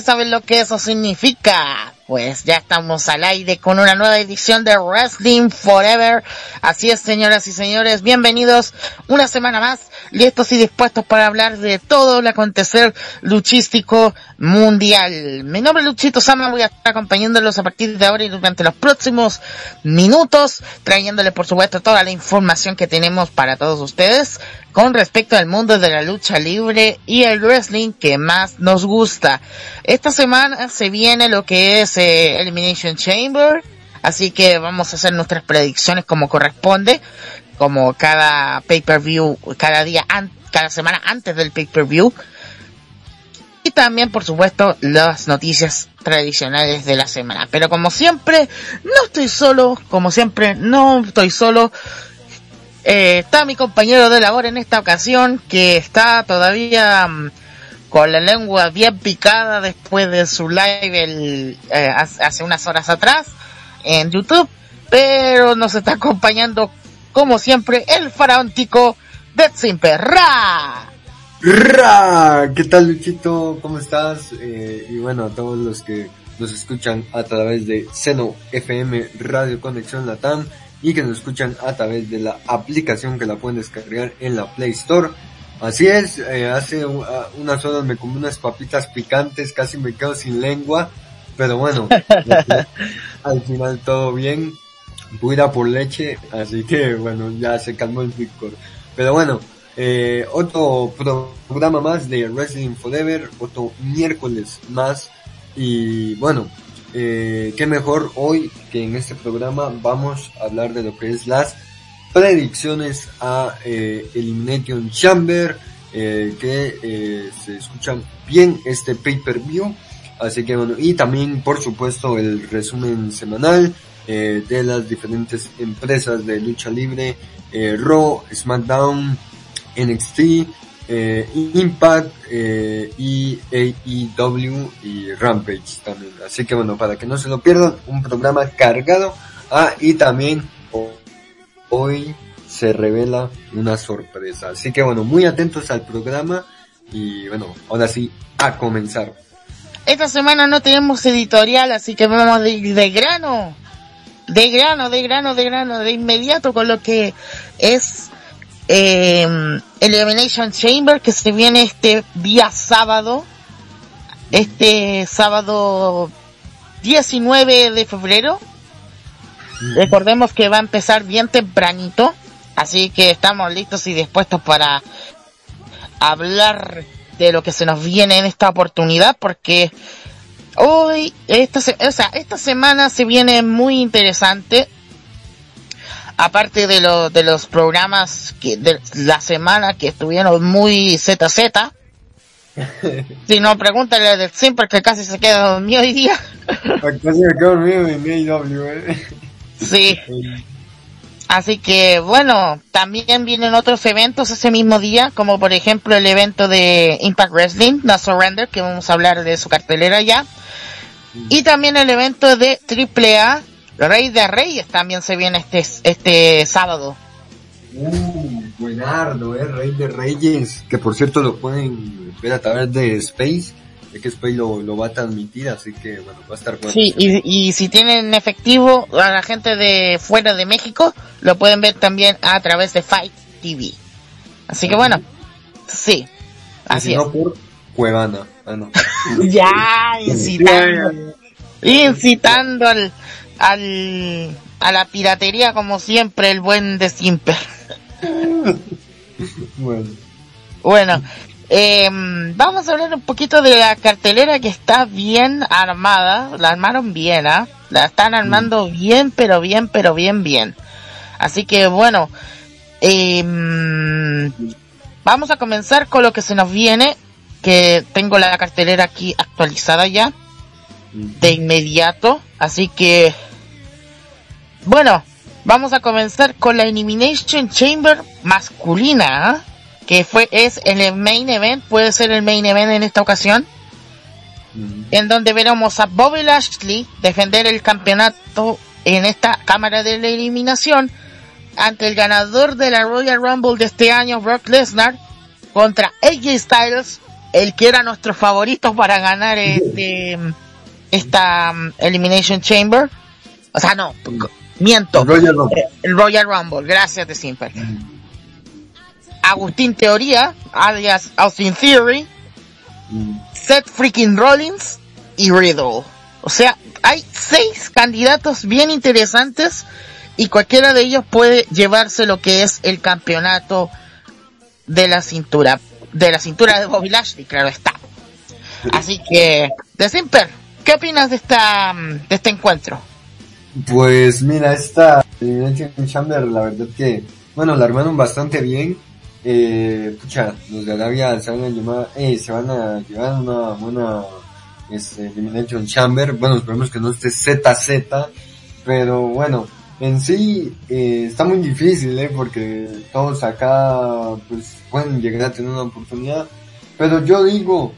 y saben lo que eso significa. Pues ya estamos al aire con una nueva edición de Wrestling Forever. Así es, señoras y señores, bienvenidos una semana más, listos y dispuestos para hablar de todo el acontecer luchístico mundial. Mi nombre es Luchito Sama, voy a estar acompañándolos a partir de ahora y durante los próximos minutos, trayéndoles por supuesto toda la información que tenemos para todos ustedes con respecto al mundo de la lucha libre y el wrestling que más nos gusta. Esta semana se viene lo que es eh, Elimination Chamber, así que vamos a hacer nuestras predicciones como corresponde, como cada pay-per-view, cada día, cada semana antes del pay-per-view. Y también, por supuesto, las noticias tradicionales de la semana. Pero como siempre, no estoy solo, como siempre, no estoy solo eh, está mi compañero de labor en esta ocasión que está todavía mm, con la lengua bien picada después de su live eh, hace unas horas atrás en YouTube, pero nos está acompañando como siempre el faraóntico de. ¡Ra! ¡Ra! ¿Qué tal Luchito? ¿Cómo estás? Eh, y bueno, a todos los que nos escuchan a través de Seno FM Radio Conexión Latam y que nos escuchan a través de la aplicación que la pueden descargar en la Play Store. Así es, eh, hace unas horas me comí unas papitas picantes, casi me quedo sin lengua, pero bueno, al final todo bien, voy por leche, así que bueno, ya se calmó el picor. Pero bueno, eh, otro programa más de Wrestling Forever, otro miércoles más, y bueno, eh, qué mejor hoy que en este programa vamos a hablar de lo que es las predicciones a eh, Elimination Chamber, eh, que eh, se escuchan bien este pay-per-view. Así que bueno, y también por supuesto el resumen semanal eh, de las diferentes empresas de lucha libre, eh, Raw, SmackDown, NXT, eh, Impact, eh, y AEW y Rampage también. Así que bueno, para que no se lo pierdan, un programa cargado. Ah, y también hoy se revela una sorpresa. Así que bueno, muy atentos al programa y bueno, ahora sí, a comenzar. Esta semana no tenemos editorial, así que vamos de, de grano, de grano, de grano, de grano, de inmediato con lo que es eh, Elimination Chamber que se viene este día sábado, este sábado 19 de febrero. Recordemos que va a empezar bien tempranito, así que estamos listos y dispuestos para hablar de lo que se nos viene en esta oportunidad porque hoy, esta, o sea, esta semana se viene muy interesante aparte de, lo, de los programas que de la semana que estuvieron muy ZZ, si no, pregúntale del siempre que casi se queda dormido hoy día. casi me quedo dormido en AW, eh. Sí. Así que bueno, también vienen otros eventos ese mismo día, como por ejemplo el evento de Impact Wrestling, No Surrender, que vamos a hablar de su cartelera ya. Y también el evento de AAA, Rey de Reyes también se viene este, este sábado. Uh, buenardo, eh, Rey de Reyes, que por cierto lo pueden ver a través de Space, es que Space lo, lo va a transmitir, así que bueno, va a estar bueno. Sí, y, y si tienen efectivo a la gente de fuera de México, lo pueden ver también a través de Fight TV. Así que bueno, sí, así es. no por Cuevana, ah, no. ya, incitando, incitando al, al, a la piratería como siempre, el buen de siempre. bueno. Bueno, eh, vamos a hablar un poquito de la cartelera que está bien armada, la armaron bien, ¿ah? La están armando Mm. bien, pero bien, pero bien, bien. Así que bueno, eh, vamos a comenzar con lo que se nos viene, que tengo la cartelera aquí actualizada ya, de inmediato, así que, bueno, vamos a comenzar con la Elimination Chamber masculina, ¿ah? que fue, es el main event, puede ser el main event en esta ocasión, en donde veremos a Bobby Lashley defender el campeonato en esta cámara de la eliminación ante el ganador de la Royal Rumble de este año, Brock Lesnar, contra AJ Styles, el que era nuestro favorito para ganar este esta um, Elimination Chamber. O sea, no, miento. Royal Rumble. El Royal Rumble, gracias de Simper. Agustín Teoría, alias Austin Theory, Seth freaking Rollins y Riddle. O sea, hay seis candidatos bien interesantes y cualquiera de ellos puede llevarse lo que es el campeonato de la cintura, de la cintura de Bobby Lashley, claro está. Así que, de Simper, ¿qué opinas de esta, de este encuentro? Pues mira, esta Elimination Chamber, la verdad que, bueno, la armaron bastante bien. Eh, pucha, los de Arabia se van a llevar, eh, se van a llevar una buena este, Elimination Chamber. Bueno, esperemos que no esté ZZ, pero bueno, en sí eh, está muy difícil, eh, porque todos acá pues pueden llegar a tener una oportunidad. Pero yo digo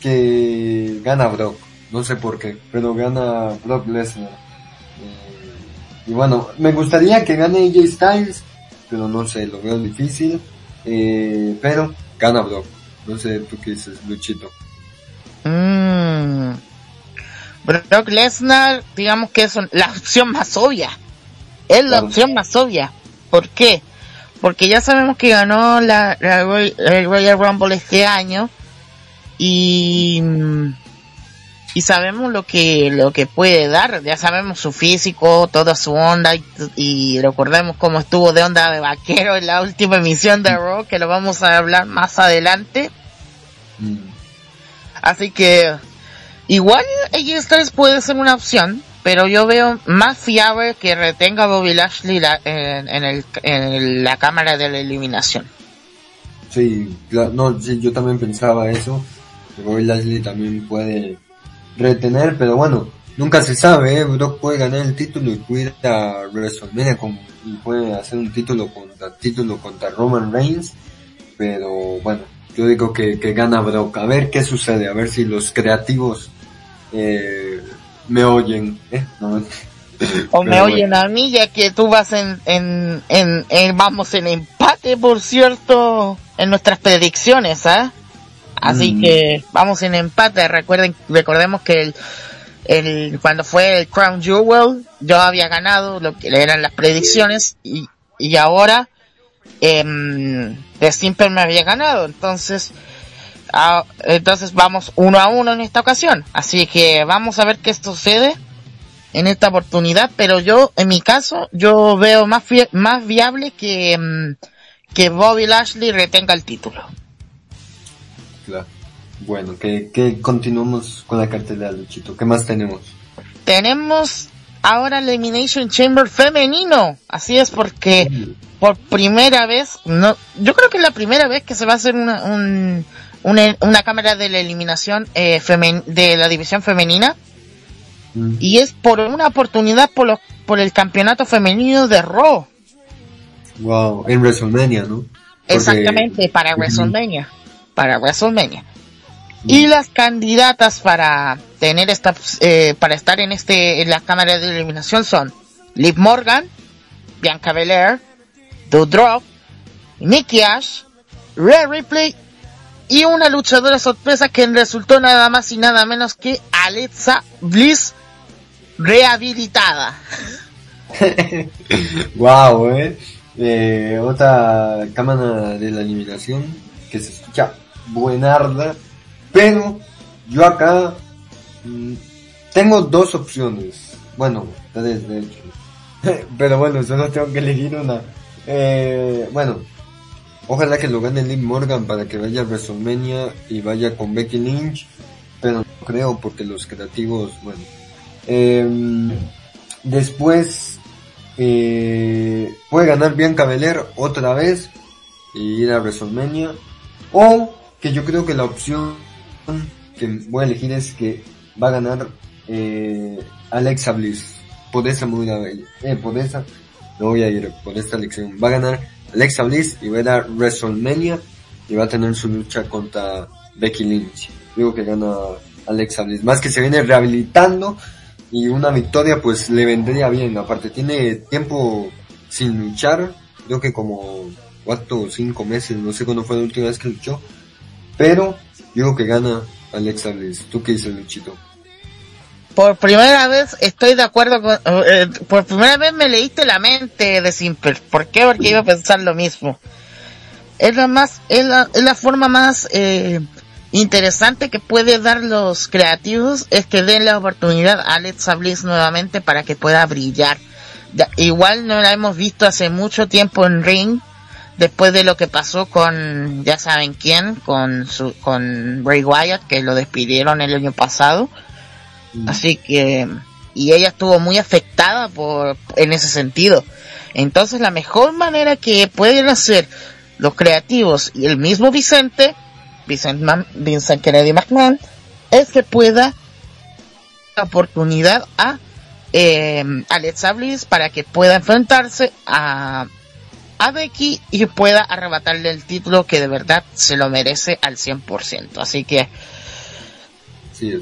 que gana Brock, no sé por qué, pero gana Brock Lesnar. Y bueno, me gustaría que gane AJ Styles, pero no sé, lo veo difícil. Eh, pero gana Brock. No sé, tú qué dices, Luchito. Mm. Brock Lesnar, digamos que es la opción más obvia. Es la Claro. opción más obvia. ¿Por qué? Porque ya sabemos que ganó la, la Royal Rumble este año y y sabemos lo que lo que puede dar. Ya sabemos su físico, toda su onda y, y recordemos cómo estuvo de onda de vaquero en la última emisión de Raw, que lo vamos a hablar más adelante. Mm. Así que igual AJ Styles puede ser una opción, pero yo veo más fiable que retenga a Bobby Lashley la- en, en el, en la cámara de la eliminación. Sí, no, sí, yo también pensaba eso. Bobby Lashley también puede retener, pero bueno, nunca se sabe, ¿eh? Brock puede ganar el título y puede ir a WrestleMania con, y puede hacer un título contra, título contra Roman Reigns, pero bueno, yo digo que, que gana Brock. A ver qué sucede, a ver si los creativos, eh, me oyen, ¿eh? No, O me oyen a mí, ya que tú vas en, en, en, en- vamos en empate, por cierto, en nuestras predicciones, ¿ah? Así Mm. que vamos en empate. Recuerden, recordemos que el, el, cuando fue el Crown Jewel, yo había ganado lo que eran las predicciones y, y ahora, em, The Simple me había ganado. Entonces, entonces vamos uno a uno en esta ocasión. Así que vamos a ver qué sucede en esta oportunidad, pero yo, en mi caso, yo veo más, más viable que, mm, que Bobby Lashley retenga el título. Bueno, que, que continuamos con la cartelera, Luchito. ¿Qué más tenemos? Tenemos ahora el Elimination Chamber femenino, así es porque por primera vez, no, yo creo que es la primera vez que se va a hacer una, un, una, una cámara de la eliminación eh, femen- de la división femenina Mm. y es por una oportunidad por, los, por el campeonato femenino de Raw. Wow, en WrestleMania, ¿no? Porque- Exactamente, para. WrestleMania. Para WrestleMania. Y las candidatas para tener esta, eh, para estar en este, en la cámara de eliminación son Liv Morgan, Bianca Belair, Doudrop, Nikki Ash, Rhea Ripley y una luchadora sorpresa que resultó nada más y nada menos que Alexa Bliss rehabilitada. wow, eh. Eh, Otra cámara de la eliminación que se escucha buenarda. Pero yo acá mm, tengo dos opciones. Bueno, tres de hecho. pero bueno, solo tengo que elegir una. Eh, bueno, ojalá que lo gane Liv Morgan para que vaya a WrestleMania y vaya con Becky Lynch. Pero no creo porque los creativos, bueno. Em, después eh, puede ganar Bianca Belair otra vez y ir a WrestleMania. O que yo creo que la opción que voy a elegir es que va a ganar eh, Alexa Bliss. Por esa muy eh, por esa, no voy a ir por esta elección. Va a ganar Alexa Bliss y va a a WrestleMania y va a tener su lucha contra Becky Lynch. Digo que gana Alexa Bliss. Más que se viene rehabilitando y una victoria pues le vendría bien. Aparte tiene tiempo sin luchar. Creo que como cuatro o cinco meses. No sé cuándo fue la última vez que luchó. Pero digo que gana Alexa Bliss. ¿Tú qué dices, Luchito? Por primera vez estoy de acuerdo con... Eh, por primera vez me leíste la mente de Simple. ¿Por qué? Porque iba a pensar lo mismo. Es la más... Es la, es la forma más... Eh, interesante que puede dar los creativos es que den la oportunidad a Alexa Bliss nuevamente para que pueda brillar. igual no la hemos visto hace mucho tiempo en ring, después de lo que pasó con, ya saben quién, con su, con Bray Wyatt, que lo despidieron el año pasado. Mm. Así que, y ella estuvo muy afectada por, en ese sentido. Entonces la mejor manera que pueden hacer los creativos y el mismo Vicente Vincent, Kennedy McMahon es que pueda la oportunidad a eh, Alexa Bliss para que pueda enfrentarse a, a Becky y pueda arrebatarle el título que de verdad se lo merece al 100%. Así que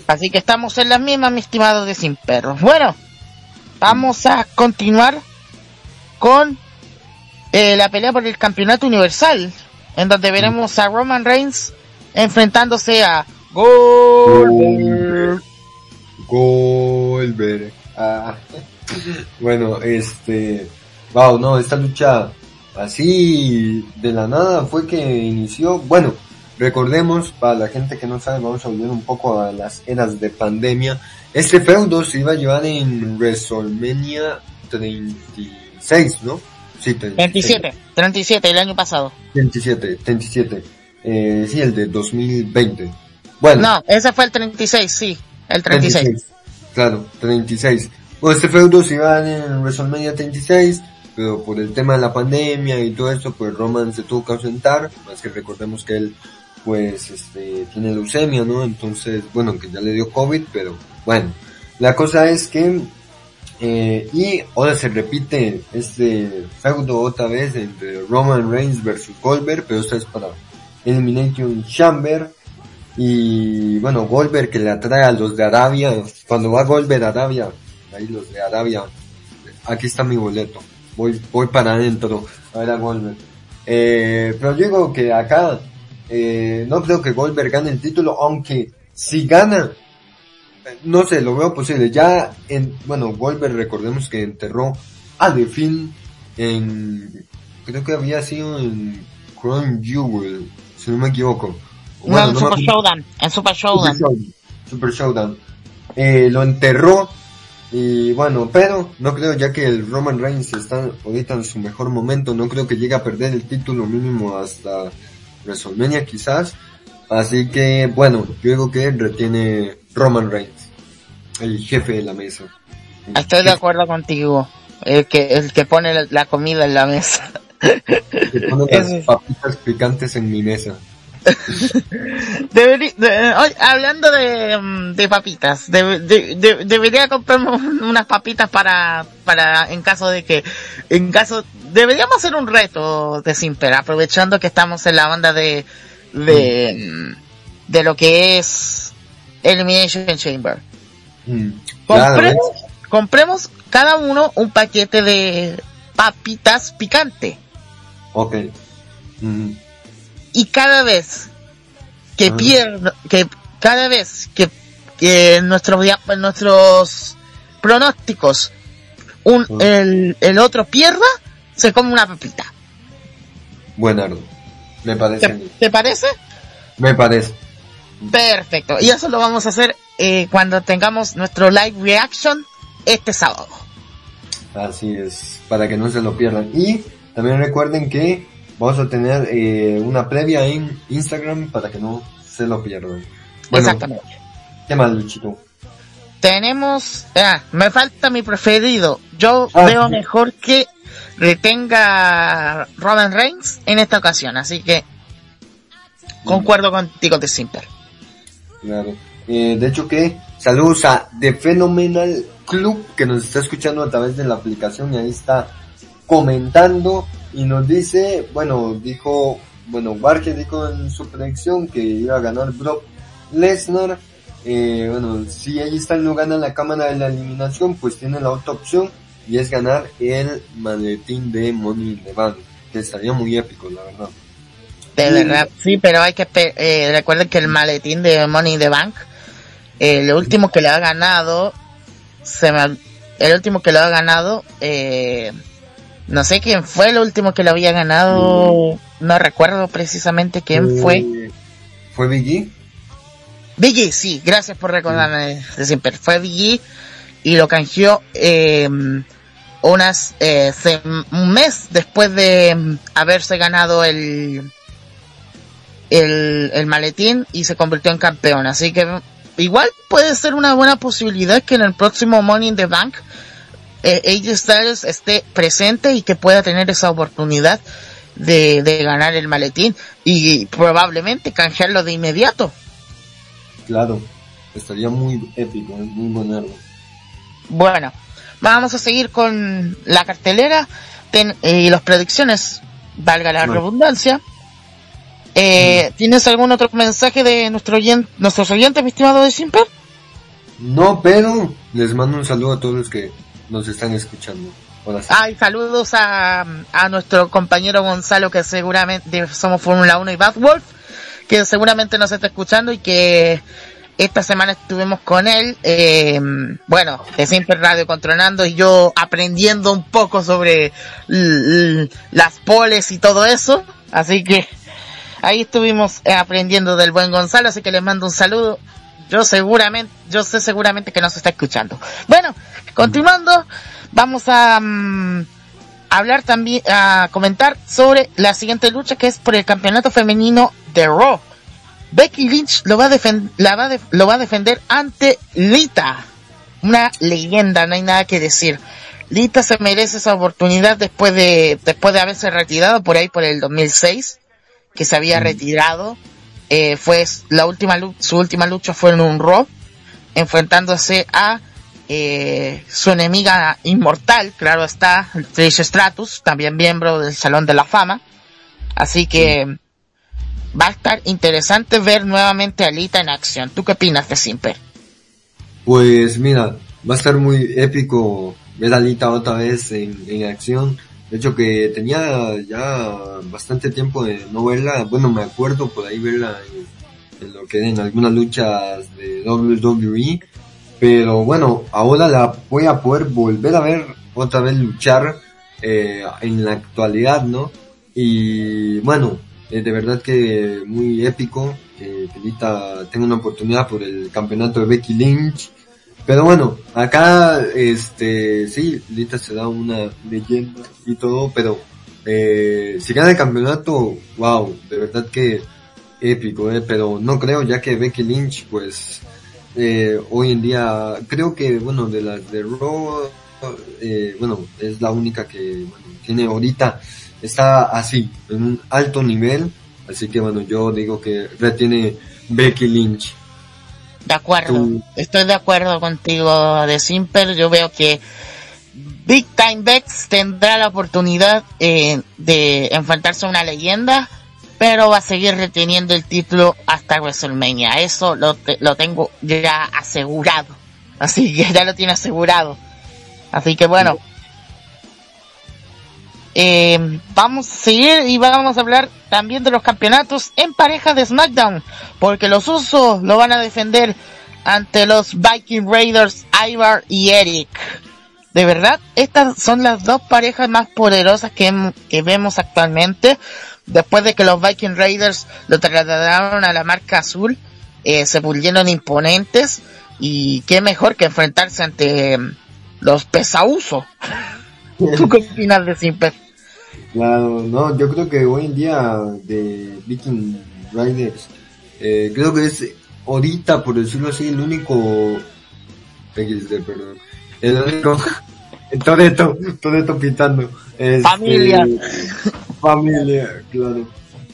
así que estamos en la misma, mi estimado de Sin Perros. Bueno, vamos a continuar con eh, la pelea por el campeonato universal, en donde veremos a Roman Reigns enfrentándose a Goldberg. Goldberg. Ah. bueno, este, wow, no, esta lucha así de la nada fue que inició. Bueno, recordemos, para la gente que no sabe, vamos a volver un poco a las eras de pandemia. Este feudo se iba a llevar en WrestleMania 36, ¿no? Sí, 37, 37, el año pasado. 37, 37. Eh, sí, el de 2020. Bueno. No, ese fue el 36, sí, el 36. claro, 36. Bueno, este feudo se iba en WrestleMania 36, pero por el tema de la pandemia y todo eso, pues Roman se tuvo que ausentar, más que recordemos que él, pues, este, tiene leucemia, ¿no? Entonces, bueno, que ya le dio COVID, pero bueno. La cosa es que, eh, y ahora se repite este feudo otra vez entre Roman Reigns versus Goldberg, pero esta es para Elimination Chamber. Y bueno, Goldberg que le atrae a los de Arabia. Cuando va Goldberg a Arabia, ahí los de Arabia, aquí está mi boleto. Voy, voy para adentro a ver a Goldberg. Eh, pero digo que acá, eh, no creo que Goldberg gane el título, aunque si gana, no sé, lo veo posible. Ya en, bueno, Goldberg recordemos que enterró a The Finn en, creo que había sido en Crown Jewel, si no me equivoco. no, en Super Showdown, en Super Showdown. Super Showdown. Eh, lo enterró y bueno, pero no creo ya que el Roman Reigns está ahorita en su mejor momento, no creo que llegue a perder el título mínimo hasta WrestleMania quizás. Así que bueno, yo digo que retiene Roman Reigns, el jefe de la mesa. Estoy de acuerdo contigo, el que, el que pone la comida en la mesa. Que las papitas picantes en mi mesa. Hablando de, mm, de papitas, debería comprarme unas papitas para, para, en caso de que, en caso, deberíamos hacer un reto de Simper, aprovechando que estamos en la banda de, de, mm, de lo que es Elimination Chamber. Mm, compremos, compremos cada uno un paquete de papitas picante. Ok. Y cada vez que ah. pierda, que cada vez que, que nuestros, nuestros pronósticos, un, ah. el, el otro pierda, se come una papita. Buenardo. Me parece. ¿Te, ¿Te, parece? Me parece. Perfecto. Y eso lo vamos a hacer eh, cuando tengamos nuestro live reaction este sábado. Así es, para que no se lo pierdan. Y también recuerden que vamos a tener eh, una previa en Instagram para que no se lo pierdan. Exactamente. ¿Qué más, Luchito? Tenemos, ah, me falta mi preferido. Yo ah, veo mejor que retenga Robin Reigns en esta ocasión. Así que concuerdo contigo de Simper. Claro. Eh, de hecho que saludos a The Phenomenal Club que nos está escuchando a través de la aplicación y ahí está comentando y nos dice, bueno, dijo, bueno, Barker dijo en su predicción que iba a ganar Brock Lesnar. Eh, bueno, si ahí está no gana la cámara de la eliminación, pues tiene la otra opción y es ganar el maletín de Money in the Bank, que estaría muy épico, la verdad. De verdad, sí, pero hay que eh, recuerden que el maletín de Money in the Bank, el último que le ha ganado, se me, el último que lo ha ganado, eh, no sé quién fue el último que lo había ganado, no recuerdo precisamente quién fue. ¿Fue Biggie? Biggie, sí, gracias por recordarme de siempre. Fue Biggie y lo canjeó eh, unas eh, un mes después de haberse ganado el, el el maletín y se convirtió en campeón. Así que igual puede ser una buena posibilidad que en el próximo Money in the Bank eh, AJ Styles esté presente y que pueda tener esa oportunidad de, de ganar el maletín y probablemente canjearlo de inmediato. Claro, estaría muy épico, muy monero. Bueno, vamos a seguir con la cartelera ten, eh, y las predicciones, valga la redundancia. Eh, ¿Tienes algún otro mensaje de nuestro oyen- nuestros oyentes, mi estimado de Simper? No, pero les mando un saludo a todos los que nos están escuchando. Ay, saludos a, a nuestro compañero Gonzalo, que seguramente somos Fórmula 1 y Bad Wolf, que seguramente nos está escuchando y que esta semana estuvimos con él, eh, bueno, de Simple Radio Controlando y yo aprendiendo un poco sobre las poles y todo eso. Así que ahí estuvimos eh, aprendiendo del buen Gonzalo, así que les mando un saludo. Yo seguramente, yo sé seguramente que nos está escuchando. Bueno, continuando, vamos a mm, hablar también, a comentar sobre la siguiente lucha que es por el campeonato femenino de Raw. Becky Lynch lo va a, la va lo va a defender ante Lita. Una leyenda, no hay nada que decir. Lita se merece esa oportunidad después de, después de haberse retirado por ahí por el 2006, que se había retirado. Eh, fue la última su última lucha fue en un Raw, enfrentándose a eh, su enemiga inmortal, claro está, Trish Stratus, también miembro del Salón de la Fama. Así que va a estar interesante ver nuevamente a Lita en acción. ¿Tú qué opinas de Simper? Pues mira, va a estar muy épico ver a Lita otra vez en, en acción. De hecho que tenía ya bastante tiempo de no verla. Bueno, me acuerdo por ahí verla en, en lo que en algunas luchas de WWE. Pero bueno, ahora la voy a poder volver a ver otra vez luchar eh, en la actualidad, ¿no? Y bueno, eh, de verdad que muy épico que, que Lita tenga una oportunidad por el campeonato de Becky Lynch. Pero bueno, acá, este, sí, Lita será una leyenda y todo, pero eh, si gana el campeonato, wow, de verdad que épico, eh, pero no creo, ya que Becky Lynch, pues, eh, hoy en día, creo que, bueno, de las de Raw, eh, bueno, es la única que bueno, tiene ahorita, está así, en un alto nivel, así que bueno, yo digo que retiene Becky Lynch. De acuerdo, Tú- estoy de acuerdo contigo de Simper. Yo veo que Big Time Bex tendrá la oportunidad eh, de enfrentarse a una leyenda, pero va a seguir reteniendo el título hasta WrestleMania. Eso lo, te- lo tengo ya asegurado. Así que ya lo tiene asegurado. Así que bueno. Eh, vamos a seguir y vamos a hablar también de los campeonatos en pareja de SmackDown, porque los Usos lo van a defender ante los Viking Raiders, Ivar y Eric. De verdad, estas son las dos parejas más poderosas que, que vemos actualmente. Después de que los Viking Raiders lo trasladaron a la marca azul, eh, se volvieron imponentes. Y qué mejor que enfrentarse ante em, los Pesauso. ¿Tú qué opinas de Simper? Claro, no, yo creo que hoy en día de Viking Riders, eh, creo que es ahorita, por decirlo así, el único, XD, perdón, el único Toreto, Toreto pitando. Este, familia. Familia, claro.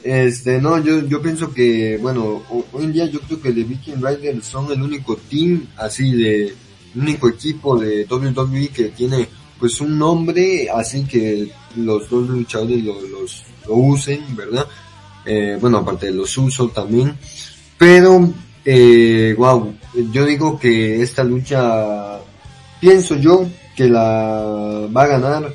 Este, no, yo, yo pienso que, bueno, hoy en día yo creo que The Viking Riders son el único team, así de, el único equipo de WWE que tiene, pues un nombre, así que los dos luchadores lo, los, lo usen, ¿verdad? Eh, bueno, aparte de los usos también. Pero, eh, wow, yo digo que esta lucha, pienso yo que la va a ganar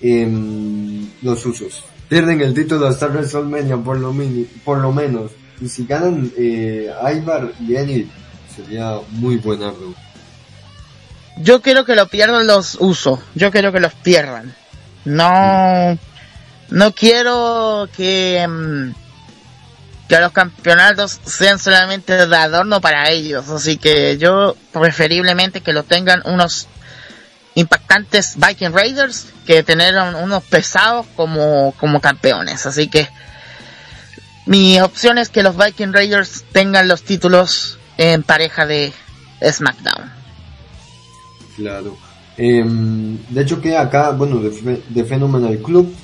en los usos pierden el título hasta WrestleMania por lo, mini, por lo menos. Y si ganan eh, y Eddie, sería muy buenardo. Yo quiero que lo pierdan los usos. Yo quiero que los pierdan. No, no quiero que, mm, que los campeonatos sean solamente de adorno para ellos. Así que yo preferiblemente que lo tengan unos impactantes Viking Raiders que tener unos pesados como, como campeones. Así que mi opción es que los Viking Raiders tengan los títulos en pareja de SmackDown. Claro. Em, de hecho que acá, bueno, de, de Phenomenal Club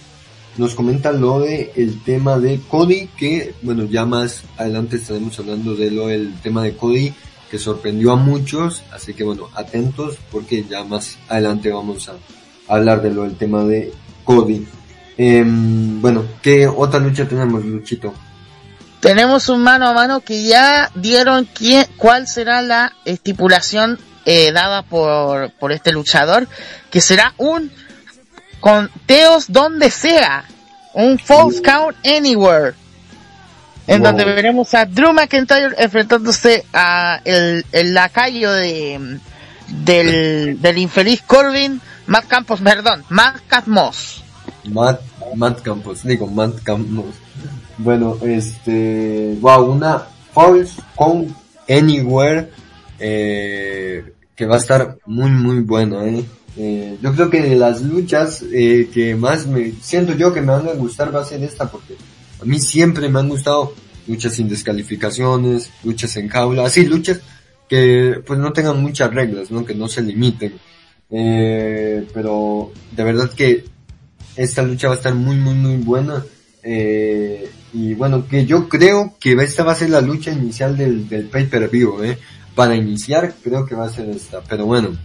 nos comenta lo de el tema de Cody, que bueno, ya más adelante estaremos hablando de lo del tema de Cody que sorprendió a muchos, así que bueno, atentos porque ya más adelante vamos a hablar de lo del tema de Cody. Em, bueno, ¿qué otra lucha tenemos, Luchito? Tenemos un mano a mano que ya dieron quién, cuál será la estipulación eh, dada por, por este luchador, que será un conteos donde sea, un false count anywhere en donde veremos a Drew McIntyre enfrentándose a el, el lacayo de del, del infeliz Corbin, Matt Campos, perdón, Matt Campos. Matt, Matt Campos, digo Matt Campos. Bueno, este, wow, una False con Anywhere, eh, que va a estar muy muy bueno, eh. eh yo creo que de las luchas eh, que más me siento yo que me van a gustar va a ser esta porque a mí siempre me han gustado luchas sin descalificaciones, luchas en jaula, así luchas que pues no tengan muchas reglas, ¿no? Que no se limiten. Eh, pero de verdad que esta lucha va a estar muy muy muy buena. Eh, y bueno, que yo creo que esta va a ser la lucha inicial del, del pay per view, eh. Para iniciar creo que va a ser esta, pero bueno.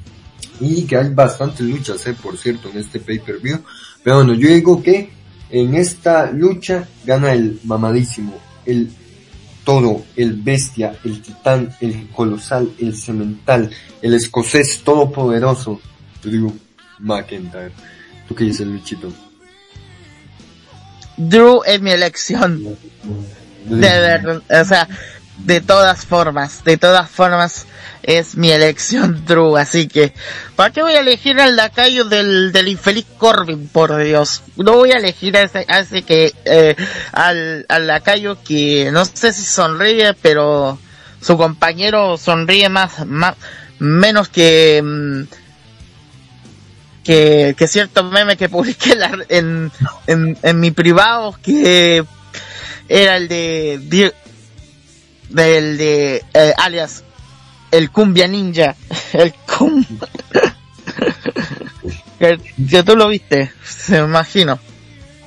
Y que hay bastantes luchas, eh, por cierto, en este pay per view. Pero bueno, yo digo que en esta lucha gana el mamadísimo, el todo, el bestia, el titán, el colosal, el cemental, el escocés todopoderoso, Drew McIntyre. ¿Tú qué dices, Luchito? Drew es mi elección. De verdad, o sea, de todas formas, de todas formas es mi elección Drew, así que ¿para qué voy a elegir al lacayo del, del infeliz Corbin, por Dios? No voy a elegir a ese, a ese que, eh, al, al lacayo que no sé si sonríe, pero su compañero sonríe más, más, menos que, mm, que, que cierto meme que publiqué en, en, en mi privado que era el de del de eh, alias el cumbia ninja. El cum que, tú lo viste se imagino.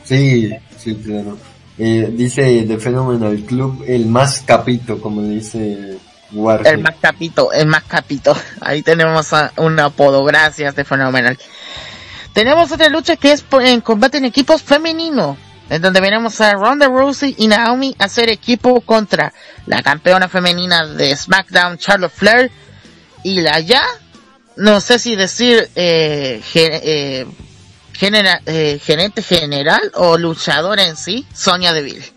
Sí sí claro. Eh, dice de Phenomenal Club el más capito como dice Warhead. el más capito el más capito. Ahí tenemos un apodo gracias de Phenomenal tenemos otra lucha que es en combate en equipos femenino en donde veremos a Ronda Rousey y Naomi hacer equipo contra la campeona femenina de SmackDown, Charlotte Flair, y la ya, no sé si decir eh, eh, eh, gerente general o luchadora en sí, Sonia Deville.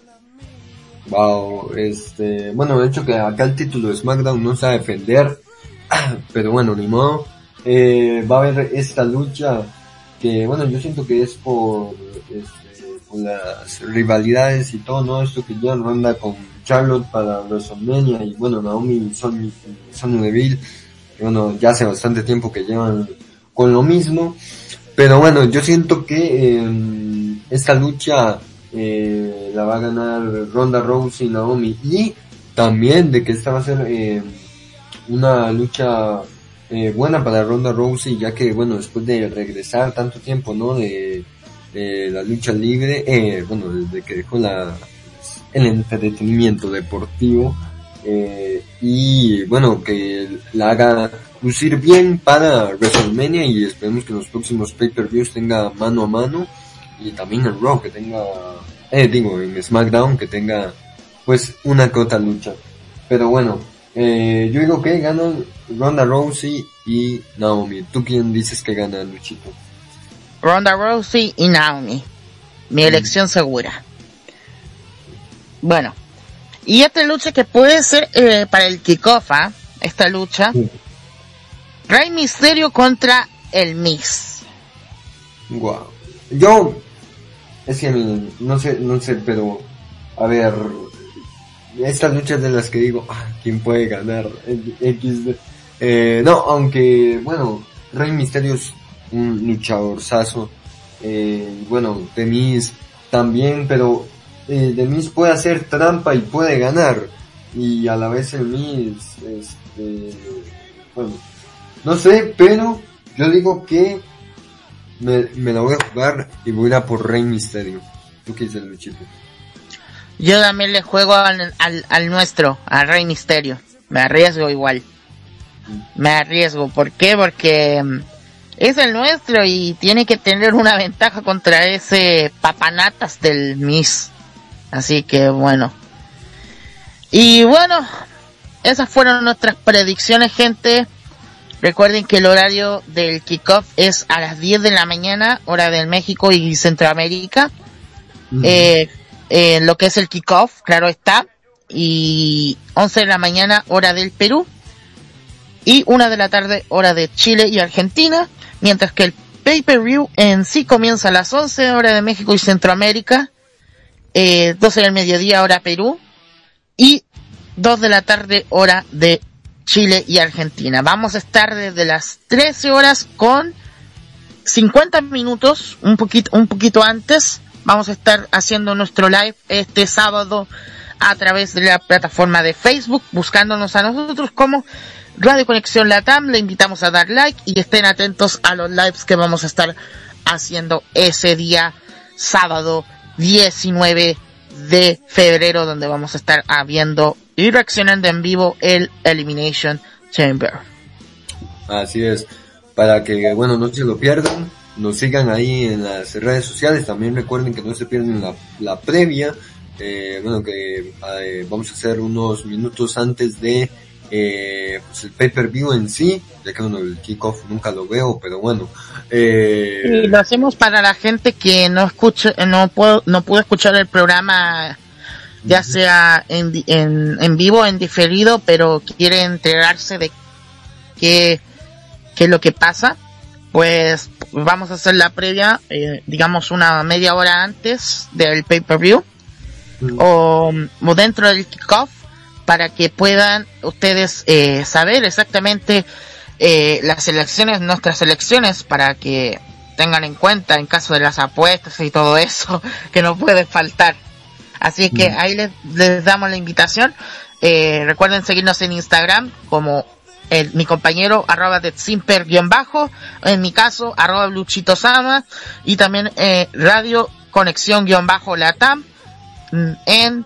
Wow, este, bueno, de hecho que acá el título de SmackDown no se va a defender, pero bueno, ni modo. va a haber esta lucha que, bueno, yo siento que es por, este, con las rivalidades y todo, ¿no? Esto que ya ronda con Charlotte para WrestleMania y bueno, Naomi y Sonny, Deville, bueno, ya hace bastante tiempo que llevan con lo mismo, pero bueno, yo siento que eh, esta lucha eh, la va a ganar Ronda Rousey y Naomi y también de que esta va a ser eh, una lucha eh, buena para Ronda Rousey, ya que, bueno, después de regresar tanto tiempo, ¿no? De, la lucha libre, eh, bueno, desde que dejó la, el entretenimiento deportivo, eh, y bueno, que la haga lucir bien para WrestleMania y esperemos que en los próximos pay-per-views tenga mano a mano y también en Raw que tenga, eh, digo, en SmackDown que tenga pues una cota lucha. Pero bueno, eh, yo digo que ganan Ronda Rousey y Naomi. ¿Tú quién dices que gana Luchito? Ronda Rousey y Naomi. Mi mm. elección segura. Bueno, y esta lucha que puede ser eh, para el kickoff, ¿ah? esta lucha. Rey Misterio contra el Miss. Wow. Yo, es que no sé, no sé, pero a ver, estas luchas de las que digo, ah, ¿quién puede ganar? X, eh, no, aunque, bueno, Rey Misterio es un luchador saso. Eh, bueno, Miss también, pero eh, Miss puede hacer trampa y puede ganar. Y a la vez el Miss, este, bueno, no sé, pero yo digo que me, me la voy a jugar y voy a ir a por Rey Misterio. ¿Tú qué dices, Luchito? Yo también le juego al, al, nuestro, al Rey Misterio. Me arriesgo igual. Me arriesgo. ¿Por qué? Porque mm, es el nuestro y tiene que tener una ventaja contra ese papanatas del Miss. Así que bueno. Y bueno, esas fueron nuestras predicciones, gente. Recuerden que el horario del kickoff es a las 10 de la mañana, hora del México y Centroamérica. eh, eh, lo que es el kickoff, claro está. Y 11 de la mañana, hora del Perú. Y 1 de la tarde, hora de Chile y Argentina. Mientras que el pay-per-view en sí comienza a las 11, hora de México y Centroamérica. Eh, 12 del mediodía, hora Perú. Y 2 de la tarde, hora de Chile y Argentina. Vamos a estar desde las 13 horas con 50 minutos, un poquito, un poquito antes. Vamos a estar haciendo nuestro live este sábado a través de la plataforma de Facebook, buscándonos a nosotros como Radio Conexión Latam. Le invitamos a dar like y estén atentos a los lives que vamos a estar haciendo ese día sábado 19 de febrero, donde vamos a estar viendo y reaccionando en vivo el Elimination Chamber. Así es, para que, bueno, no se lo pierdan, nos sigan ahí en las redes sociales, también recuerden que no se pierden la, la previa, eh, bueno, que eh, vamos a hacer unos minutos antes de eh, pues el pay-per-view en sí, ya que bueno, el kickoff nunca lo veo, pero bueno. Eh... Y lo hacemos para la gente que no escucha, no puedo, no pudo escuchar el programa ya sea en, en, en vivo, en diferido, pero quiere enterarse de qué, qué es lo que pasa, pues vamos a hacer la previa, eh, digamos una media hora antes del pay-per-view o, o, dentro del kickoff para que puedan ustedes eh, saber exactamente eh, las elecciones, nuestras elecciones, para que tengan en cuenta en caso de las apuestas y todo eso que no puede faltar. Así que ahí les, damos la invitación. Eh, recuerden seguirnos en Instagram como el, mi compañero arroba de simper guion bajo, en mi caso arroba luchito sama y también eh, radio conexión guion bajo latam mm, en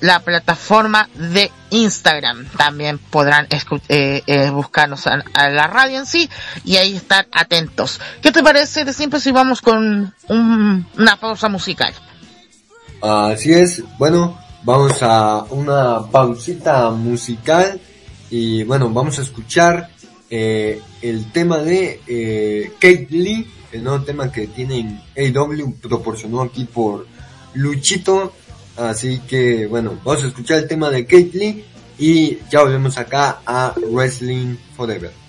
la plataforma de Instagram. También podrán eh, eh, buscarnos a, la radio en sí y ahí estar atentos. ¿Qué te parece de siempre si vamos con una pausa musical? Así es, bueno, vamos a una pausita musical y bueno, vamos a escuchar eh, el tema de eh, Kate Lee, el nuevo tema que tienen AW proporcionó aquí por Luchito. Así que bueno, vamos a escuchar el tema de Kate y ya volvemos acá a Wrestling Forever.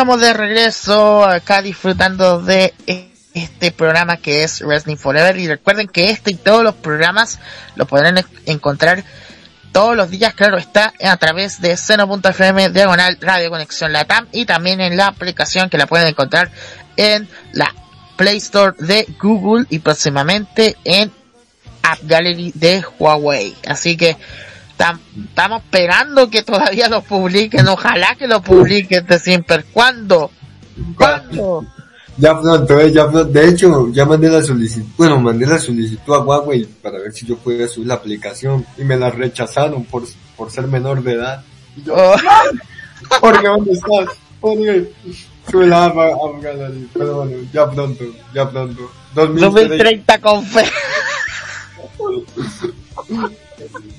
estamos de regreso acá disfrutando de e-, este programa que es Wrestling Forever. Y recuerden que este y todos los programas lo podrán e-, encontrar todos los días, claro está, a través de seno.fm diagonal Radio Conexión Latam y también en la aplicación que la pueden encontrar en la Play Store de Google y próximamente en App Gallery de Huawei. Así que estamos esperando que todavía lo publiquen. Ojalá que lo publiquen de siempre. ¿Cuándo? ¿Cuándo? Ya pronto, eh, ya pronto. De hecho, ya mandé la solicitud, bueno, mandé la solicitud a Huawei para ver si yo podía subir la aplicación y me la rechazaron por, por ser menor de edad. Y yo, Oh. Jorge, ¿dónde estás? Jorge, sube la app. Pero bueno, ya pronto, ya pronto. 2030. 2030 con fe.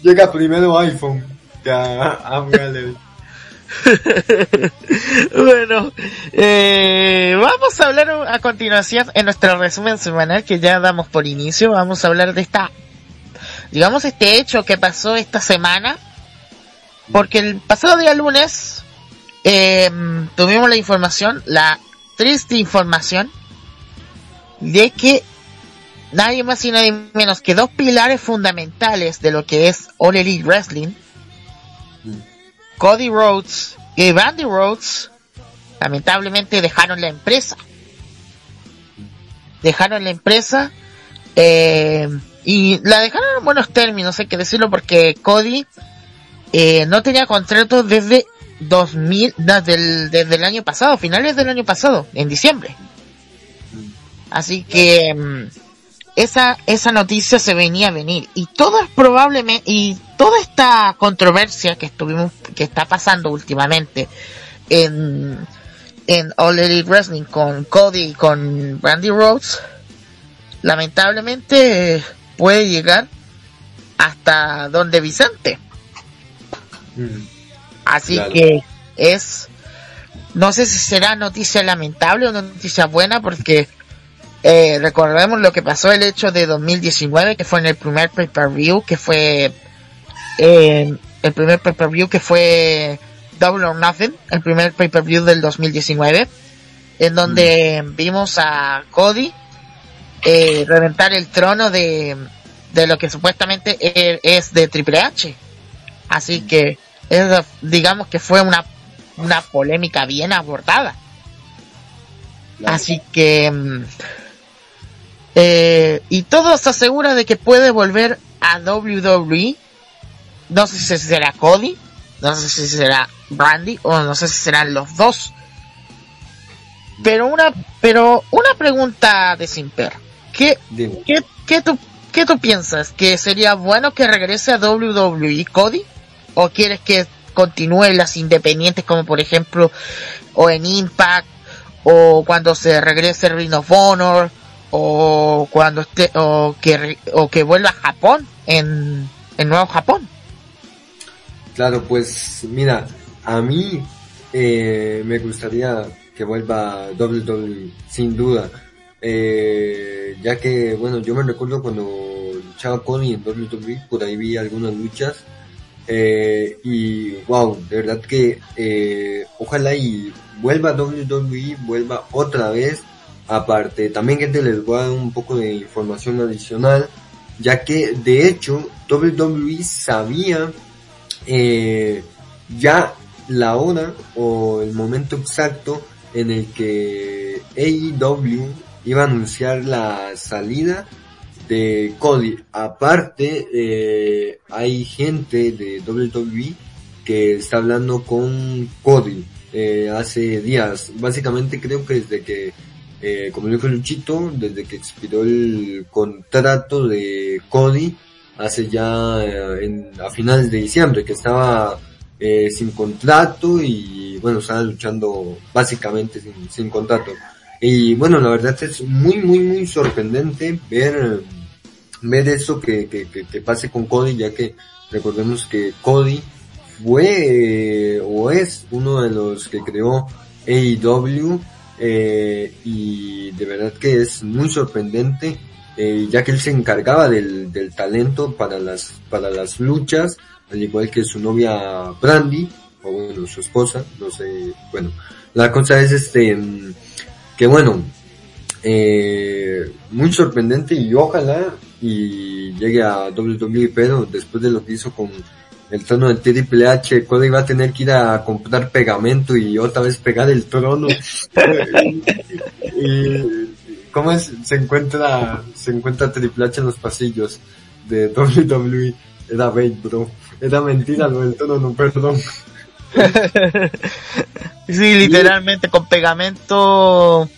Llega primero iPhone que a App Gallery. bueno, eh, vamos a hablar a continuación en nuestro resumen semanal que ya damos por inicio. Vamos a hablar de esta, digamos, este hecho que pasó esta semana. Porque el pasado día lunes eh, tuvimos la información, la triste información, de que nadie más y nadie menos que dos pilares fundamentales de lo que es All Elite Wrestling Cody Rhodes y Randy Rhodes lamentablemente dejaron la empresa. Dejaron la empresa eh, y la dejaron en buenos términos, hay que decirlo, porque Cody eh, no tenía contrato desde 2000, desde el, desde el año pasado, finales del año pasado, en diciembre. Así que mm, esa esa noticia se venía a venir y todo es probablemente y toda esta controversia que estuvimos que está pasando últimamente en en All Elite Wrestling con Cody y con Randy Rhodes lamentablemente puede llegar hasta donde Vicente Mm. así Claro. que es no sé si será noticia lamentable o noticia buena porque eh, recordemos lo que pasó el hecho de 2019 que fue en el primer pay-per-view que fue eh, el primer pay-per-view que fue Double or Nothing el primer pay-per-view del 2019 en donde vimos a Cody eh, reventar el trono de, de lo que supuestamente e- es de Triple H. Así que es, digamos que fue una una polémica bien abordada. Así que... eh, y todo se asegura de que puede volver a WWE. No sé si será Cody, no sé si será Brandy o no sé si serán los dos. Pero una, pero una pregunta de Simper. ¿Qué, qué, qué tú, qué tú piensas? ¿Que sería bueno que regrese a WWE Cody? ¿O quieres que continúe en las independientes como por ejemplo o en Impact o cuando se regrese Ring of Honor o cuando esté o que o que vuelva a Japón en en Nuevo Japón Claro, pues mira, a mí eh, me gustaría que vuelva WWE, sin duda. Eh, ya que, bueno, yo me recuerdo cuando luchaba Cody en WWE, por ahí vi algunas luchas. Eh, y wow, de verdad que eh, ojalá y vuelva WWE, vuelva otra vez. Aparte, también gente les voy a dar un poco de información adicional, ya que de hecho WWE sabía eh, ya la hora o el momento exacto en el que AEW iba a anunciar la salida de Cody. Aparte, eh, hay gente de WWE que está hablando con Cody eh, hace días. Básicamente creo que desde que, eh, como dijo Luchito, desde que expiró el contrato de Cody, hace ya eh, en, a finales de diciembre, que estaba eh, sin contrato y bueno, estaba luchando básicamente sin, sin contrato. Y bueno, la verdad es muy, muy, muy sorprendente ver, ver eso que, que, que, que pase con Cody, ya que recordemos que Cody fue eh, o es uno de los que creó AEW eh, y de verdad que es muy sorprendente eh, ya que él se encargaba del, del talento para las para las luchas al igual que su novia Brandy o bueno su esposa no sé bueno la cosa es este que bueno eh, muy sorprendente y ojalá y llegue a WWE pero después de lo que hizo con el trono del Triple H, Cody va a tener que ir a comprar pegamento y otra vez pegar el trono. y, ¿cómo es? Se encuentra, se encuentra Triple H en los pasillos. de WWE era bait, bro. Era mentira lo del tono, no, perdón. sí, literalmente con pegamento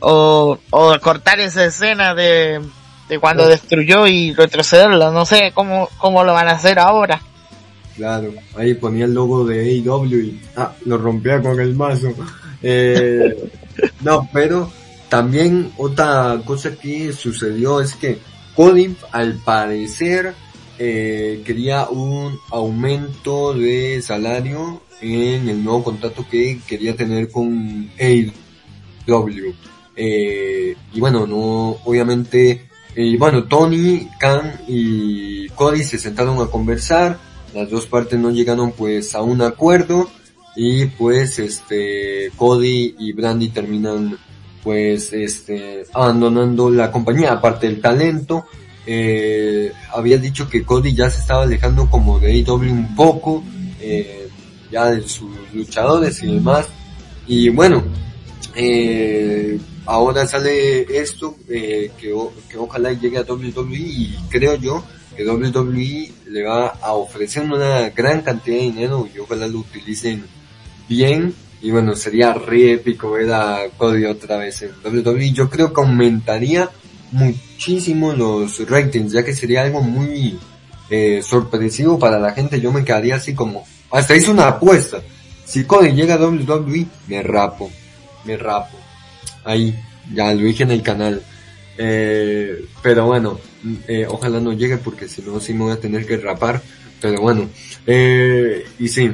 o, o cortar esa escena de, de cuando destruyó y retrocederla. No sé cómo, cómo lo van a hacer ahora. Claro, ahí ponía el logo de AEW y ah, lo rompía con el mazo. Eh, no, pero también otra cosa que sucedió es que Cody al parecer eh, quería un aumento de salario en el nuevo contrato que quería tener con AEW. Eh, y bueno, no, obviamente, eh, bueno, Tony, Khan y Cody se sentaron a conversar, las dos partes no llegaron pues a un acuerdo y pues este Cody y Brandy terminan pues este abandonando la compañía. Aparte del talento eh, había dicho que Cody ya se estaba alejando como de AEW un poco eh, ya de sus luchadores y demás. Y bueno eh, ahora sale esto eh, que, que ojalá llegue a WWE y creo yo que WWE le va a ofrecer una gran cantidad de dinero y ojalá lo utilicen bien. Y bueno sería re épico ver a Cody otra vez en WWE yo creo que aumentaría muchísimo los ratings ya que sería algo muy eh, sorpresivo para la gente. Yo me quedaría así como hasta hice una apuesta. Si Cody llega a WWE me rapo me rapo. Ahí ya lo dije en el canal. Eh, pero bueno eh, ojalá no llegue porque si no sí me voy a tener que rapar pero bueno eh, y sí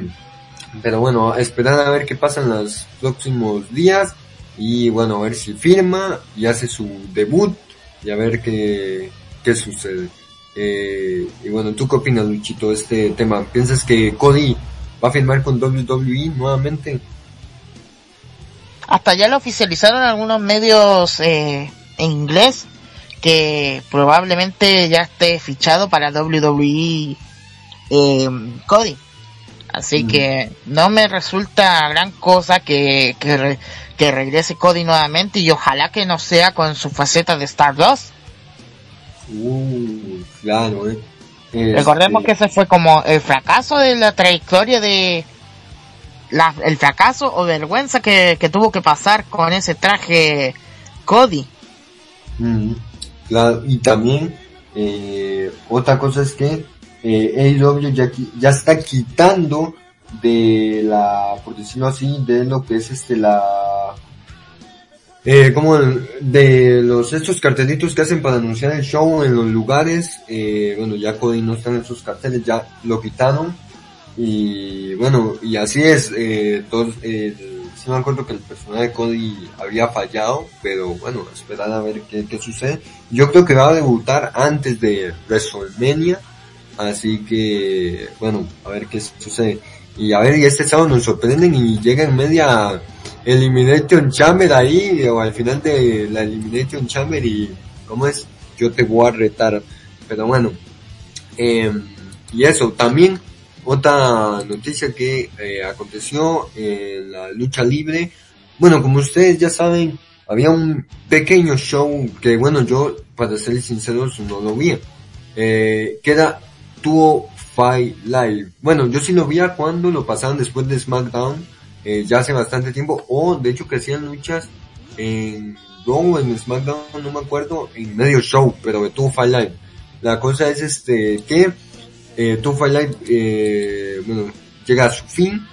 pero bueno, esperar a ver qué pasa en los próximos días. Y bueno, a ver si firma y hace su debut y a ver qué, qué sucede. Eh, y bueno, ¿tú qué opinas, Luchito, de este tema? ¿Piensas que Cody va a firmar con WWE nuevamente? Hasta ya lo oficializaron algunos medios eh, en inglés que probablemente ya esté fichado para WWE eh, Cody. Así que no me resulta gran cosa que, que, re, que, regrese Cody nuevamente y ojalá que no sea con su faceta de Stardust. Uh, claro, eh. Este... Recordemos que ese fue como el fracaso de la trayectoria de la, el fracaso o vergüenza que, que, tuvo que pasar con ese traje Cody. Mm, claro, y también eh, otra cosa es que eh, AEW ya, ya está quitando de la, por decirlo así, de lo que es este la, eh, como de los estos cartelitos que hacen para anunciar el show en los lugares, eh, bueno ya Cody no están en esos carteles, ya lo quitaron. Y bueno y así es, eh, todos, eh, sí me acuerdo que el personaje de Cody había fallado, pero bueno esperar a ver qué, qué sucede. Yo creo que va a debutar antes de WrestleMania Así que, bueno, a ver qué sucede. Y a ver, y este sábado nos sorprenden y llega en media Elimination Chamber ahí, o al final de la Elimination Chamber y, ¿cómo es? Yo te voy a retar. Pero bueno, eh, y eso, también otra noticia que eh, aconteció en la lucha libre. Bueno, como ustedes ya saben, había un pequeño show que, bueno, yo, para ser sinceros, no lo vi. Eh, que era tuvo Fight Live. Bueno, yo sí lo vi cuando lo pasaban después de SmackDown, eh, ya hace bastante tiempo, o de hecho que hacían luchas en Raw en SmackDown, no me acuerdo, en medio show, pero de tuvo Fight Live. La cosa es este, que eh, Live, eh, bueno, llega a su fin,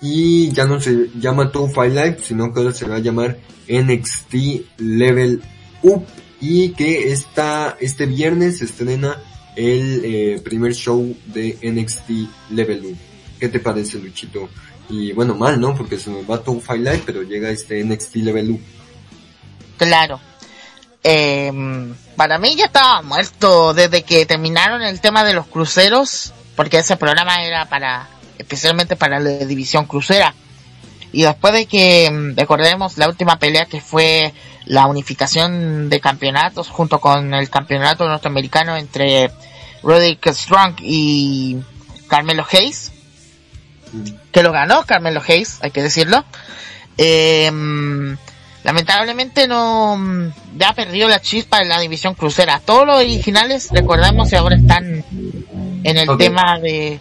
y ya no se llama Two Fight Live, sino que ahora se va a llamar NXT Level Up, y que esta, este viernes se estrena el eh, primer show de NXT Level 1. ¿Qué te parece, Luchito? Y bueno, mal, ¿no? Porque se nos va todo Fight Live, pero llega este NXT Level 1. Claro. Eh, para mí ya estaba muerto desde que terminaron el tema de los cruceros, porque ese programa era para, especialmente para la división crucera. Y después de que recordemos la última pelea que fue la unificación de campeonatos junto con el campeonato norteamericano entre Roderick Strong y Carmelo Hayes, que lo ganó Carmelo Hayes, hay que decirlo. Eh, lamentablemente no mm, ya perdió la chispa en la división crucera. Todos los originales, recordemos, ahora están en el tema de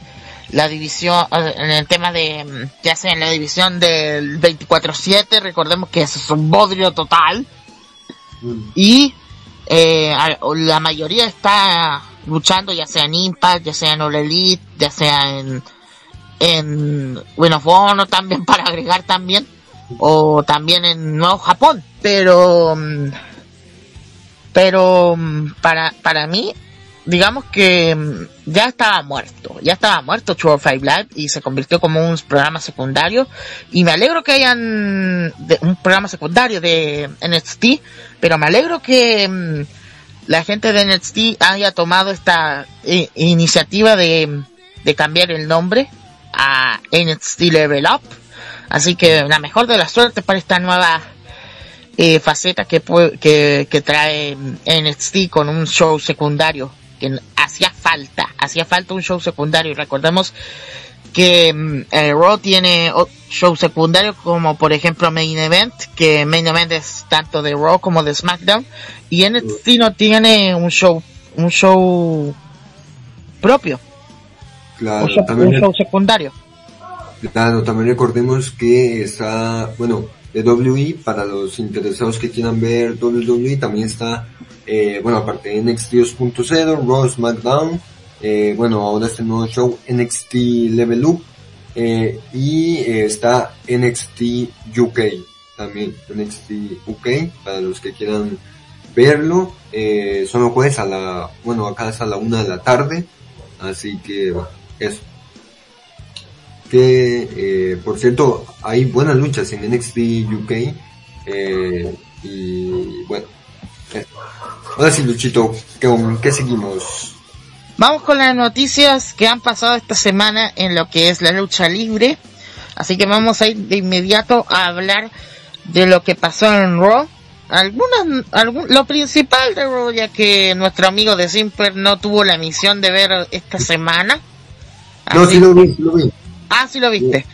la división, eh, en el tema de, mm, ya sea en la división del 24-7, recordemos que eso es un bodrio total Mm. y eh, la mayoría está luchando ya sea en Impact, ya sea en All Elite, ya sea en en of Honor también para agregar también o también en Nuevo Japón pero mm, pero mm, para para mí digamos que mm, ya estaba muerto ya estaba muerto True or Five Live y se convirtió como un programa secundario y me alegro que hayan un programa secundario de NXT pero me alegro que la gente de NXT haya tomado esta eh, iniciativa de, de cambiar el nombre a NXT Level Up. Así que la mejor de las suertes para esta nueva eh, faceta que, pue- que, que trae NXT con un show secundario que hacía falta, hacía falta un show secundario. Y recordemos que mm, eh, Raw tiene show secundario como por ejemplo Main Event, que Main Event es tanto de Raw como de SmackDown, y NXT no tiene un show, un show propio, Claro, un show, también, un show secundario. Claro, también recordemos que está, bueno, WWE, para los interesados que quieran ver WWE, también está, eh, bueno, aparte de NXT 2.0, Raw, SmackDown, eh, bueno, ahora este nuevo show NXT Level Up, eh, y está NXT UK, también, NXT UK, para los que quieran verlo, son los jueves a la, bueno, acá es a la una de la tarde, así que, eso. Que, eh, por cierto, hay buenas luchas en NXT UK, eh, y bueno, eso. ahora sí, Luchito, ¿con qué seguimos? Vamos con las noticias que han pasado esta semana en lo que es la lucha libre. Así que vamos a ir de inmediato a hablar de lo que pasó en Raw. Algunas, algún, lo principal de Raw, ya que nuestro amigo de Simper no tuvo la misión de ver esta semana. No, sí lo vi, lo vi. Ah, sí lo viste.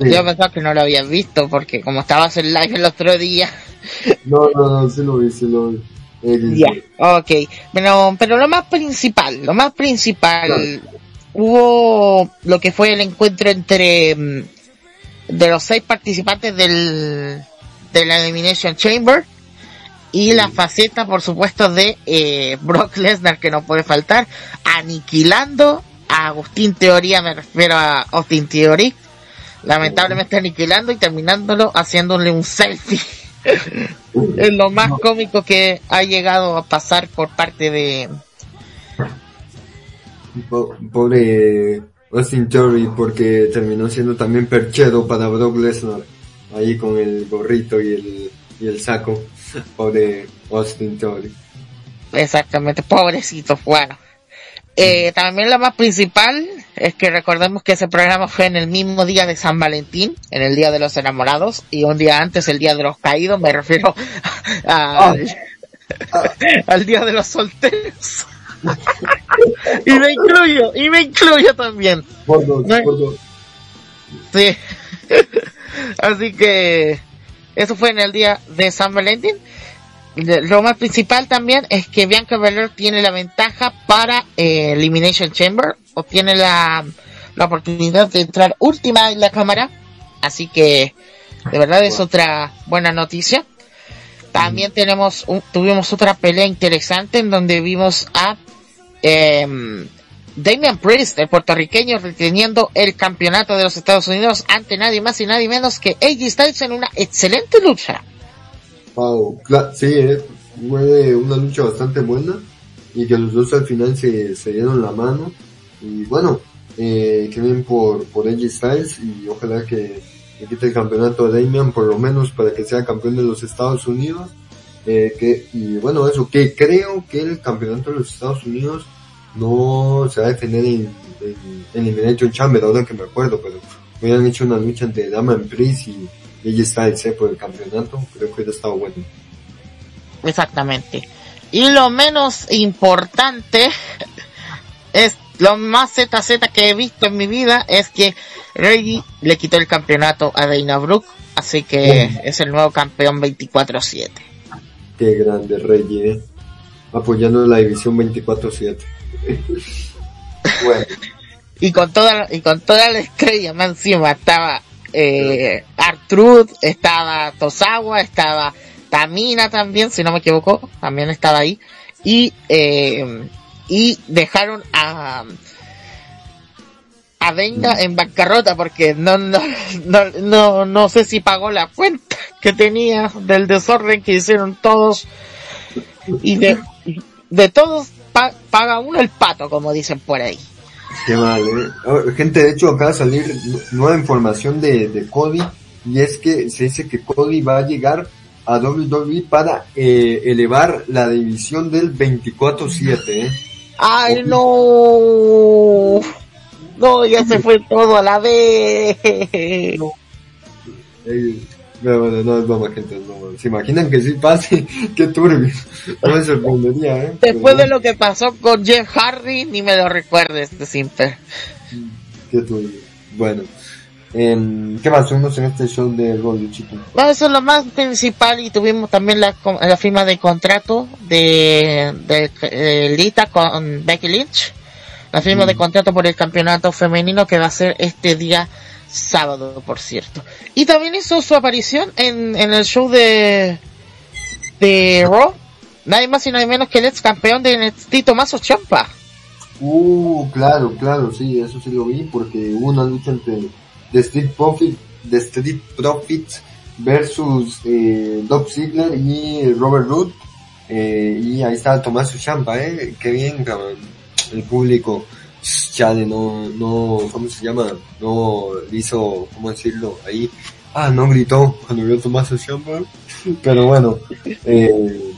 Sí. Yo pensaba que no lo habías visto porque como estabas en live el otro día. No, no, no, sí lo vi, sí lo vi. Eh, Ya, ok. Pero, pero lo más principal, lo más principal, hubo lo que fue el encuentro entre mm, de los seis participantes del de la Elimination Chamber y la faceta, por supuesto, de eh, Brock Lesnar que no puede faltar, aniquilando a Agustín Teoría, me refiero a Austin Theory, lamentablemente aniquilando y terminándolo haciéndole un selfie. es lo más cómico que ha llegado a pasar por parte de Po- Pobre Austin Theory porque terminó siendo también perchero para Brock Lesnar. Ahí con el gorrito y el, y el saco. Pobre Austin Theory. exactamente pobrecito bueno eh, también lo más principal es que recordemos que ese programa fue en el mismo día de San Valentín, en el día de los enamorados, y un día antes el día de los caídos, me refiero al, al día de los solteros. y me incluyo, y me incluyo también. Por dos, No. por dos. Sí. Así que eso fue en el día de San Valentín. Lo más principal también es que Bianca Belair tiene la ventaja para eh, Elimination Chamber, obtiene la, la oportunidad de entrar última en la cámara, así que de verdad es otra buena noticia. También tenemos un- tuvimos otra pelea interesante en donde vimos a em, Damian Priest, el puertorriqueño, reteniendo el campeonato de los Estados Unidos ante nadie más y nadie menos que AJ Styles en una excelente lucha. Wow, sí, eh, fue una lucha bastante buena y que los dos al final se, se dieron la mano. Y bueno, eh, bien por, por AJ Styles y ojalá que le quite el campeonato a Damian por lo menos para que sea campeón de los Estados Unidos. Eh, que, y bueno eso, que creo que el campeonato de los Estados Unidos no se va a defender en, en, en Elimination Chamber ahora que me acuerdo pero hubieran hecho una lucha entre Damian Priest y AJ Styles eh, por el campeonato creo que hubiera estado bueno Exactamente. Y lo menos importante es lo más ZZ que he visto en mi vida es que Reggie le quitó el campeonato a Dana Brooke Así que es el nuevo campeón 24-7. Qué grande Rey, eh. Apoyando la división 24-7. bueno. Y con toda, y con toda la estrella más encima estaba, eh, Artrud, estaba Tosawa, estaba Tamina también, si no me equivoco, también estaba ahí. Y, eh, y dejaron a, a Venga en bancarrota porque no, no, no, no, no sé si pagó la cuenta que tenía del desorden que hicieron todos y de, de todos paga uno el pato como dicen por ahí. Qué mal, ¿eh? Oh, gente, de hecho acaba de salir nueva información de, de Cody y es que se dice que Cody va a llegar a WWE para eh, elevar la división del 24-7, ¿eh? ¡Ay, no! No, ya se fue todo a la vez. No. No, no, no es broma, gente. No. ¿Se imaginan que sí pase? Qué turbio. No me sorprendería, ¿eh? Después de lo que pasó con Jeff Hardy, ni me lo recuerdes, de simple. Qué turbio. Bueno. Eh, ¿Qué más tuvimos en este show de Roll Chico? Bueno, eso es lo más principal y tuvimos también la, la firma de contrato de, de, de Lita con Becky Lynch la firma de contrato por el campeonato femenino que va a ser este día sábado, por cierto. Y también hizo su aparición en, en el show de, de Raw. Nadie más y nadie menos que el ex campeón de NXT, Tomaso Champa. Uh, claro, claro, sí, eso sí lo vi, porque hubo una lucha entre The Street Profit, The Street Profits versus eh, Doc Ziggler y Robert Root. Eh, y ahí está Tomaso Champa, eh, qué bien, cabrón el público, chale, no, no, ¿cómo se llama? No hizo, ¿cómo decirlo? Ahí, ah, no gritó cuando vio Tomás Champa, pero bueno, eh,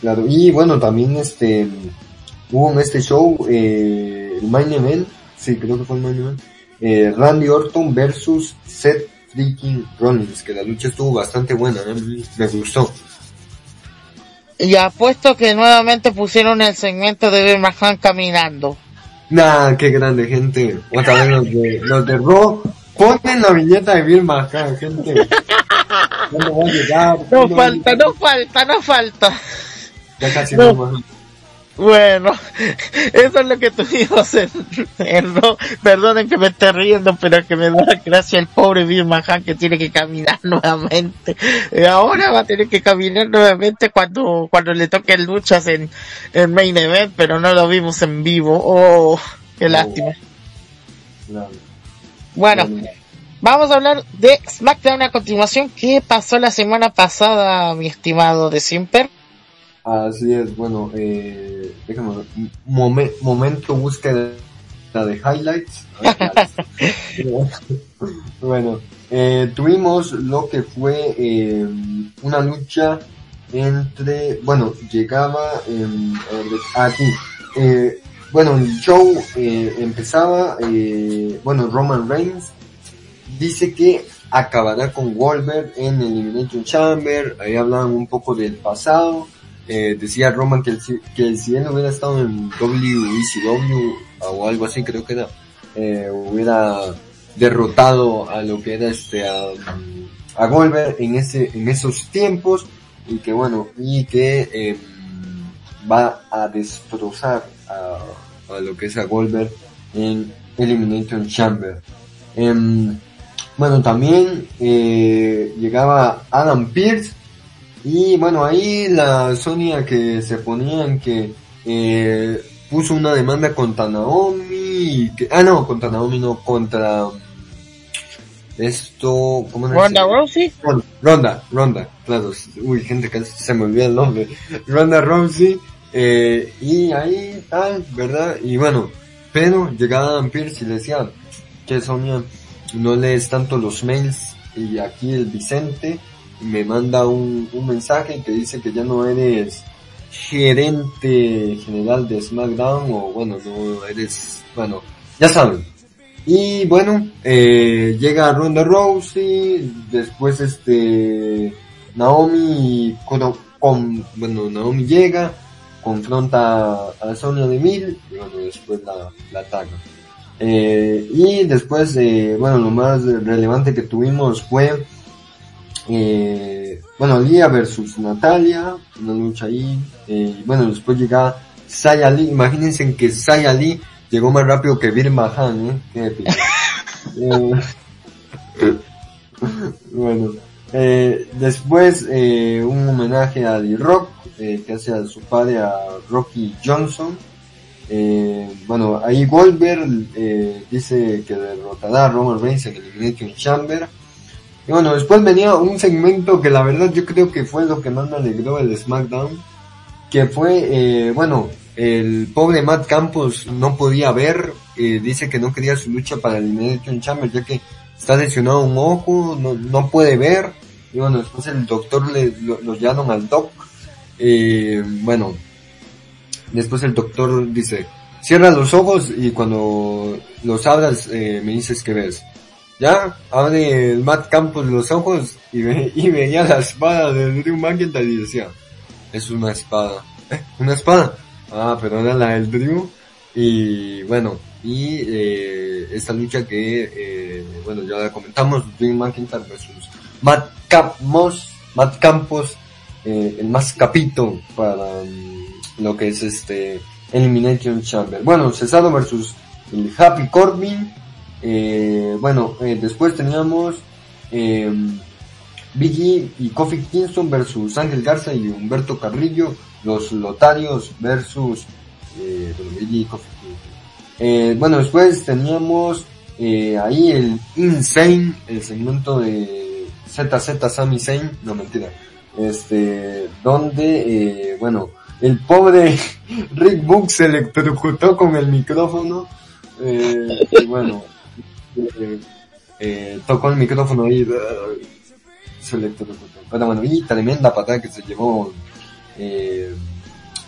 claro, y bueno, también este, hubo en este show, eh, el main sí, creo que fue el main event, eh, Randy Orton versus Seth freaking Rollins, que la lucha estuvo bastante buena, ¿eh? me gustó. Y apuesto que nuevamente pusieron el segmento de Bill McMahon caminando. Nah, qué grande, gente. Otra vez los de, los de Raw ponen la viñeta de Bill McMahon, gente. ¿Cuándo va a llegar? No falta, no falta, no falta. Ya casi no, no bueno, eso es lo que tuvimos en, en no, perdonen que me esté riendo, pero que me da gracia el pobre Bill Mahan que tiene que caminar nuevamente. Y ahora va a tener que caminar nuevamente cuando, cuando le toquen luchas en, en Main Event, pero no lo vimos en vivo. Oh, qué lástima. Bueno, vamos a hablar de SmackDown a continuación. ¿Qué pasó la semana pasada, mi estimado de Simper? Así es, bueno, eh, déjame ver, momen, momento búsqueda de highlights. bueno, eh, tuvimos lo que fue eh, una lucha entre, bueno, llegaba eh, aquí. Eh, bueno, el show eh, empezaba, eh, bueno, Roman Reigns dice que acabará con Wolver en Elimination Chamber, ahí hablaban un poco del pasado, eh, decía Roman que, que si él hubiera estado en WECW o algo así creo que era, eh, hubiera derrotado a lo que era este a, a Goldberg en ese en esos tiempos y que bueno y que eh, va a destrozar a, a, lo que es a Goldberg en Elimination Chamber. Eh, bueno, también eh, llegaba Adam Pierce y bueno, ahí la Sonia que se ponían que eh, puso una demanda contra Naomi, que, ah no, contra Naomi no, contra esto, ¿cómo Ronda Rousey. Ronda, Ronda, claro, uy, gente casi se me olvida el nombre. Ronda Rousey, eh, y ahí tal, ¿verdad? Y bueno, pero llegaba Dan Pierce y le decía que Sonia no lees tanto los mails y aquí el Vicente me manda un, un mensaje que dice que ya no eres gerente general de SmackDown o bueno, no eres, bueno, ya saben. Y bueno, eh, llega Ronda Rousey, después este Naomi con, con, bueno, Naomi llega, confronta a Sonia Deville y bueno, después la, la ataca. Eh, y después, eh, bueno, lo más relevante que tuvimos fue eh, bueno, Lía versus Natalia, una lucha ahí, eh, bueno, después llega Saya Lee, imagínense en que Saya Lee llegó más rápido que Vir Mahan, ¿eh? Qué épico. Eh, bueno, eh, después eh, un homenaje a D-Rock, eh, que hace a su padre a Rocky Johnson. Bueno, ahí Goldberg eh, dice que derrotará a Roman Reigns en el Elimination Chamber. Y bueno, después venía un segmento que la verdad yo creo que fue lo que más me alegró el SmackDown. Que fue, eh, bueno, el pobre Matt Campos no podía ver, eh, dice que no quería su lucha para el Elimination Chamber ya que está lesionado un ojo, no, no puede ver. Y bueno, después el doctor le, lo, lo al doc. Eh, bueno, después el doctor dice, cierra los ojos y cuando los abras eh, me dices que ves. Ya, abre el Matt Campos los ojos y, ve, y veía la espada de Drew McIntyre y decía, es una espada. ¿Eh? ¿Una espada? Ah, pero era la del Drew. Y bueno, y eh, esta lucha que, eh, bueno, ya la comentamos, Drew McIntyre versus Matt Campos, Matt Campos, eh, el más capito para um, lo que es este Elimination Chamber. Bueno, Cesaro versus el Happy Corbin. Eh, bueno, eh, después teníamos eh, Biggie y Kofi Kingston versus Ángel Garza y Humberto Carrillo, los Lotarios versus eh, Biggie y Kofi Kingston. Eh, bueno, después teníamos eh, ahí el Insane, el segmento de ZZ Sami Zayn, no mentira, este, donde, eh, bueno, el pobre Rick Book se electrocutó con el micrófono, y bueno, eh, eh, tocó el micrófono y uh, se electrocutó. Pero bueno, y tremenda patada que se llevó eh,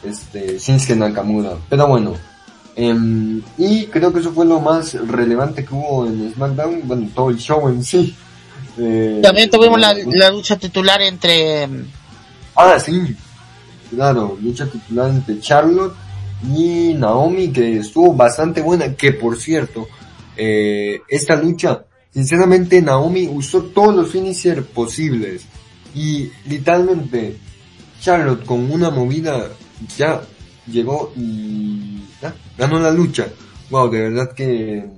este Shinsuke Nakamura. Pero bueno, em, y creo que eso fue lo más relevante que hubo en SmackDown, bueno, todo el show en sí. Eh, También tuvimos la, la lucha titular entre mm, Ah, sí. Claro, lucha titular entre Charlotte y Naomi, que estuvo bastante buena, que por cierto, eh, esta lucha, sinceramente Naomi usó todos los finishers posibles. Y literalmente, Charlotte con una movida ya llegó y ganó la lucha. Wow, de verdad que,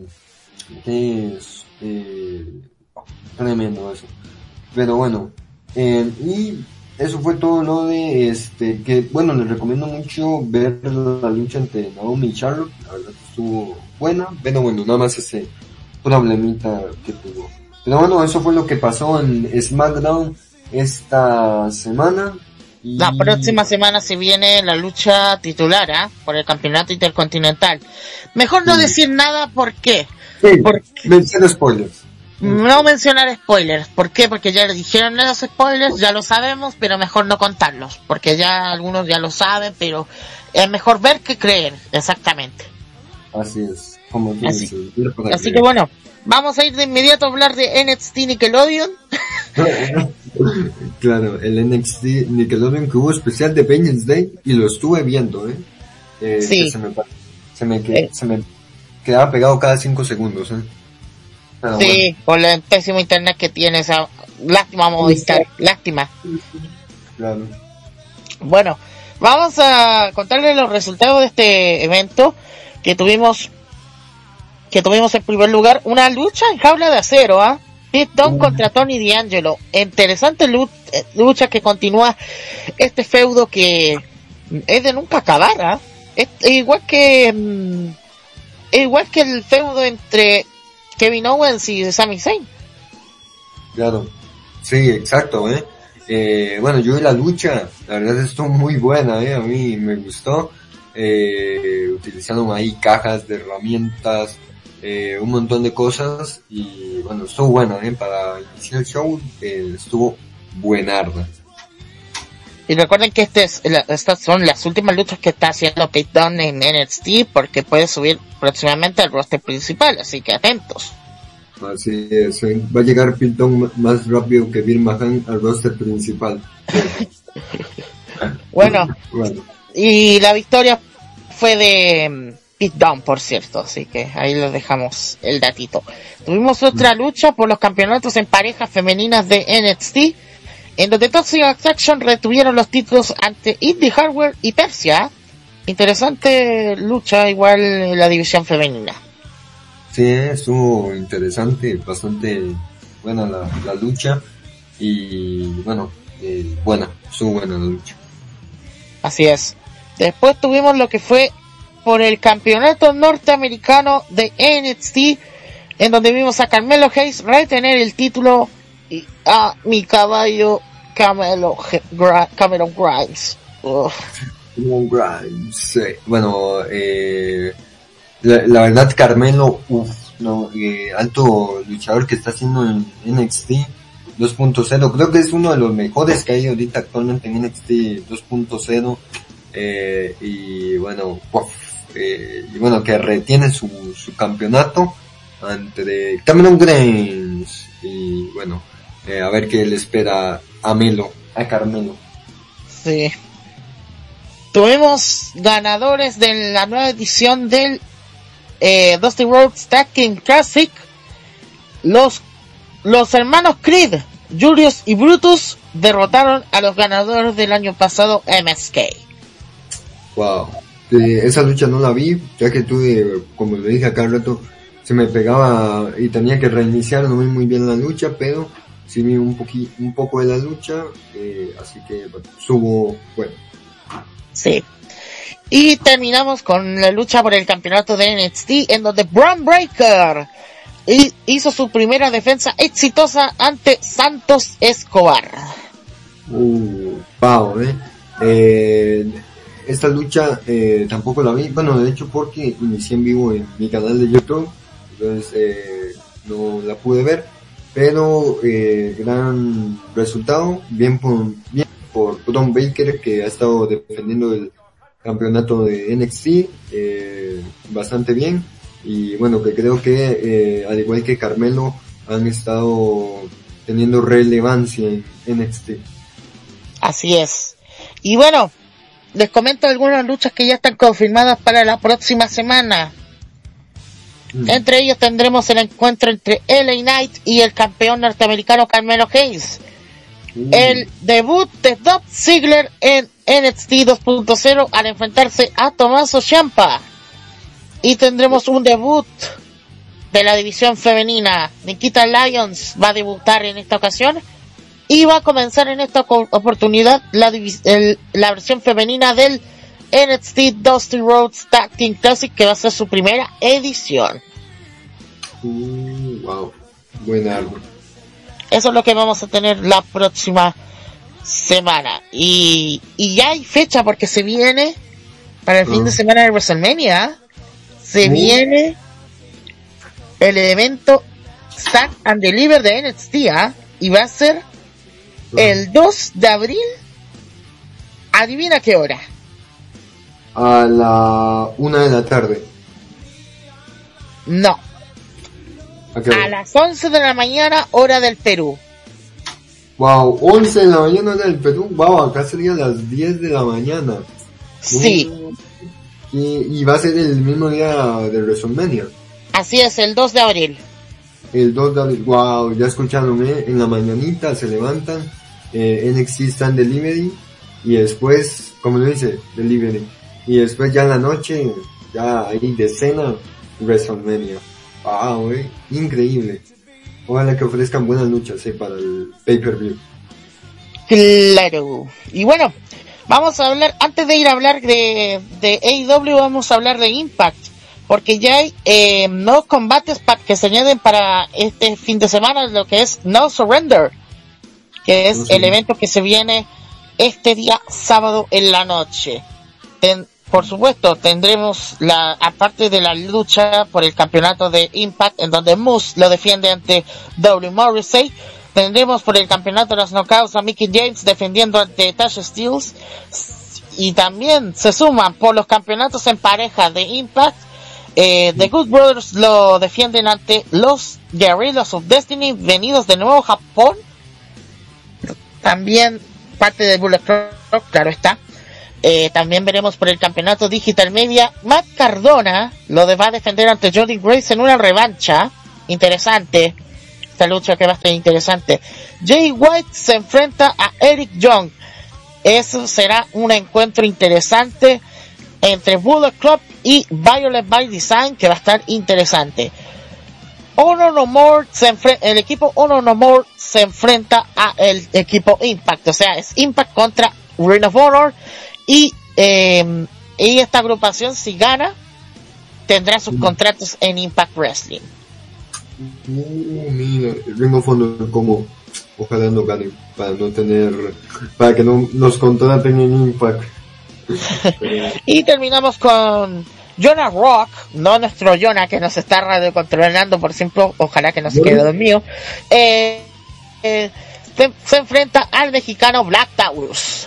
que es eh, tremendo eso. Pero bueno, eh, y eso fue todo lo de este, que bueno, les recomiendo mucho ver la lucha entre Naomi y Charlotte, la verdad que estuvo buena, pero bueno, nada más ese problemita que tuvo. Pero bueno, eso fue lo que pasó en SmackDown esta semana. Y... La próxima semana se viene la lucha titular ¿ah? por el campeonato intercontinental. Mejor no Sí. decir nada, ¿por qué? Sí, Porque- menciono spoilers. No mencionar spoilers. ¿Por qué? Porque ya le dijeron los spoilers, ya lo sabemos, pero mejor no contarlos. Porque ya algunos ya lo saben, pero es mejor ver que creer, exactamente. Así es, como Así- para Así que bueno, vamos a ir de inmediato a hablar de NXT Nickelodeon. claro, el NXT Nickelodeon que hubo especial de Vengeance Day y lo estuve viendo, ¿eh? Eh, Sí. que Se me, se, me que- Eh. se me quedaba pegado cada cinco segundos, ¿eh? Sí, por el pésimo internet que tiene esa lástima Movistar, lástima. bueno, claro. Bueno, vamos a contarles los resultados de este evento que tuvimos que tuvimos en primer lugar una lucha en jaula de acero, ¿ah? Pete Dunne contra Tony D'Angelo. Interesante eh, lucha que continúa este feudo que es de nunca acabar, ¿ah? Es igual que mm, igual que el feudo entre Kevin Owens y Sami Zayn. Claro, sí, exacto, ¿eh? Eh, bueno, yo vi la lucha, la verdad estuvo muy buena, ¿eh? A mí me gustó. Eh, utilizaron ahí cajas de herramientas, eh, un montón de cosas y bueno, estuvo buena, ¿eh? Para iniciar el show eh, estuvo buenarda. Y recuerden que este es, la- estas son las últimas luchas que está haciendo Pete Dunne en NXT porque puede subir próximamente al roster principal, así que atentos. Así es, ¿eh? va a llegar Pilton más rápido que Bill Mahan al roster principal. Bueno, Bueno, y la victoria fue de mm, Dunne, por cierto, así que ahí les dejamos el datito. Tuvimos otra lucha por los campeonatos en parejas femeninas de NXT, en donde Toxic Attraction retuvieron los títulos ante Indie Hardware y Persia. Interesante lucha igual en la división femenina. Sí, estuvo interesante, bastante buena la, la lucha y bueno, eh, buena, estuvo buena la lucha. Así es. Después tuvimos lo que fue por el campeonato norteamericano de NXT, en donde vimos a Carmelo Hayes retener el título y a mi caballo Camelo, Cameron Grimes. Cameron Grimes, sí. bueno, eh, la, verdad Carmelo, uff, no, eh, alto luchador que está haciendo en NXT 2.0, creo que es uno de los mejores que hay ahorita actualmente en NXT 2.0, eh, y bueno, eh, y bueno, que retiene su, su campeonato ante Cameron Grimes, y bueno, eh, a ver qué le espera a Melo, a Carmelo. Sí. Tuvimos ganadores de la nueva edición del eh, Dusty Roads Tag Team Classic. Los, los hermanos Creed, Julius y Brutus derrotaron a los ganadores del año pasado MSK. Wow. Eh, esa lucha no la vi, ya que tuve, como le dije acá al rato, se me pegaba y tenía que reiniciar, no vi muy bien la lucha, pero sí vi un, poqui, un poco de la lucha, eh, así que bueno, subo, bueno. Sí. Y terminamos con la lucha por el campeonato de NXT, en donde Braun Breaker hizo su primera defensa exitosa ante Santos Escobar. Uh, wow, eh. eh esta lucha eh, tampoco la vi, bueno, de hecho porque inicié en vivo en mi canal de YouTube, entonces eh, no la pude ver, pero eh, gran resultado, bien por, bien por Don Baker que ha estado defendiendo el campeonato de NXT eh, bastante bien y bueno que creo que eh, al igual que Carmelo han estado teniendo relevancia en NXT. Así es. Y bueno, les comento algunas luchas que ya están confirmadas para la próxima semana. Mm. Entre ellos tendremos el encuentro entre LA Knight y el campeón norteamericano Carmelo Hayes. Mm. El debut de Doug Ziggler en NXT 2.0 al enfrentarse a Tommaso Ciampa. Y tendremos un debut de la división femenina. Nikita Lyons va a debutar en esta ocasión y va a comenzar en esta oportunidad la, el, la versión femenina del NXT Dusty Roads Tag Team Classic que va a ser su primera edición. Uh, wow, buen árbol. Eso es lo que vamos a tener la próxima semana. Y, y ya hay fecha porque se viene para el fin de ah. semana de WrestleMania. Se uh. viene el evento Stand and Deliver de NXT ¿ah? y va a ser el 2 de abril. Adivina qué hora. A la una de la tarde. No. A, las 11 de la mañana, hora del Perú. Wow, 11 de la mañana hora del Perú. Wow, acá sería las 10 de la mañana. Sí. Y, y va a ser el mismo día de WrestleMania. Así es, el 2 de abril. El 2 de abril. Wow, ya escucharon, ¿eh? En la mañanita se levantan eh, NXT Stand Delivery y después, como lo dice, Delivery. Y después ya en la noche, ya ahí de cena, WrestleMania. Eh, increíble. Ojalá que ofrezcan buenas luchas eh, para el pay-per-view. Claro. Y bueno, vamos a hablar, antes de ir a hablar de, de AEW, vamos a hablar de Impact. Porque ya hay eh, nuevos combates que se añaden para este fin de semana, lo que es No Surrender que es el evento que se viene este día sábado en la noche. por supuesto, tendremos la, aparte de la lucha por el campeonato de Impact, en donde Moose lo defiende ante W. Morrissey, tendremos por el campeonato de los knockouts a Mickey James defendiendo ante Tasha Steels, y también se suman por los campeonatos en pareja de Impact, eh, The Good Brothers lo defienden ante los Guerrillas of Destiny venidos de nuevo a Japón también parte de Bullet Club, claro está. Eh, también veremos por el campeonato Digital Media. Matt Cardona lo va a defender ante Jody Grace en una revancha. Interesante. esta lucha que va a estar interesante. Jay White se enfrenta a Eric Young. Eso será un encuentro interesante entre Bullet Club y Violet by Design que va a estar interesante. Honor No More se el equipo Honor No More se enfrenta a el equipo Impact, o sea, es Impact contra Ring of Honor y, eh, y esta agrupación si gana tendrá sus mm. contratos en Impact Wrestling. Uh, mira, Ring of Honor como ojalá no gane para no tener para que no nos contraten en Impact. y terminamos con Jonah Rock, no nuestro Jonah que nos está radiocontrolando por siempre, ojalá que no se quede dormido, eh, eh, se, enfrenta al mexicano Black Taurus.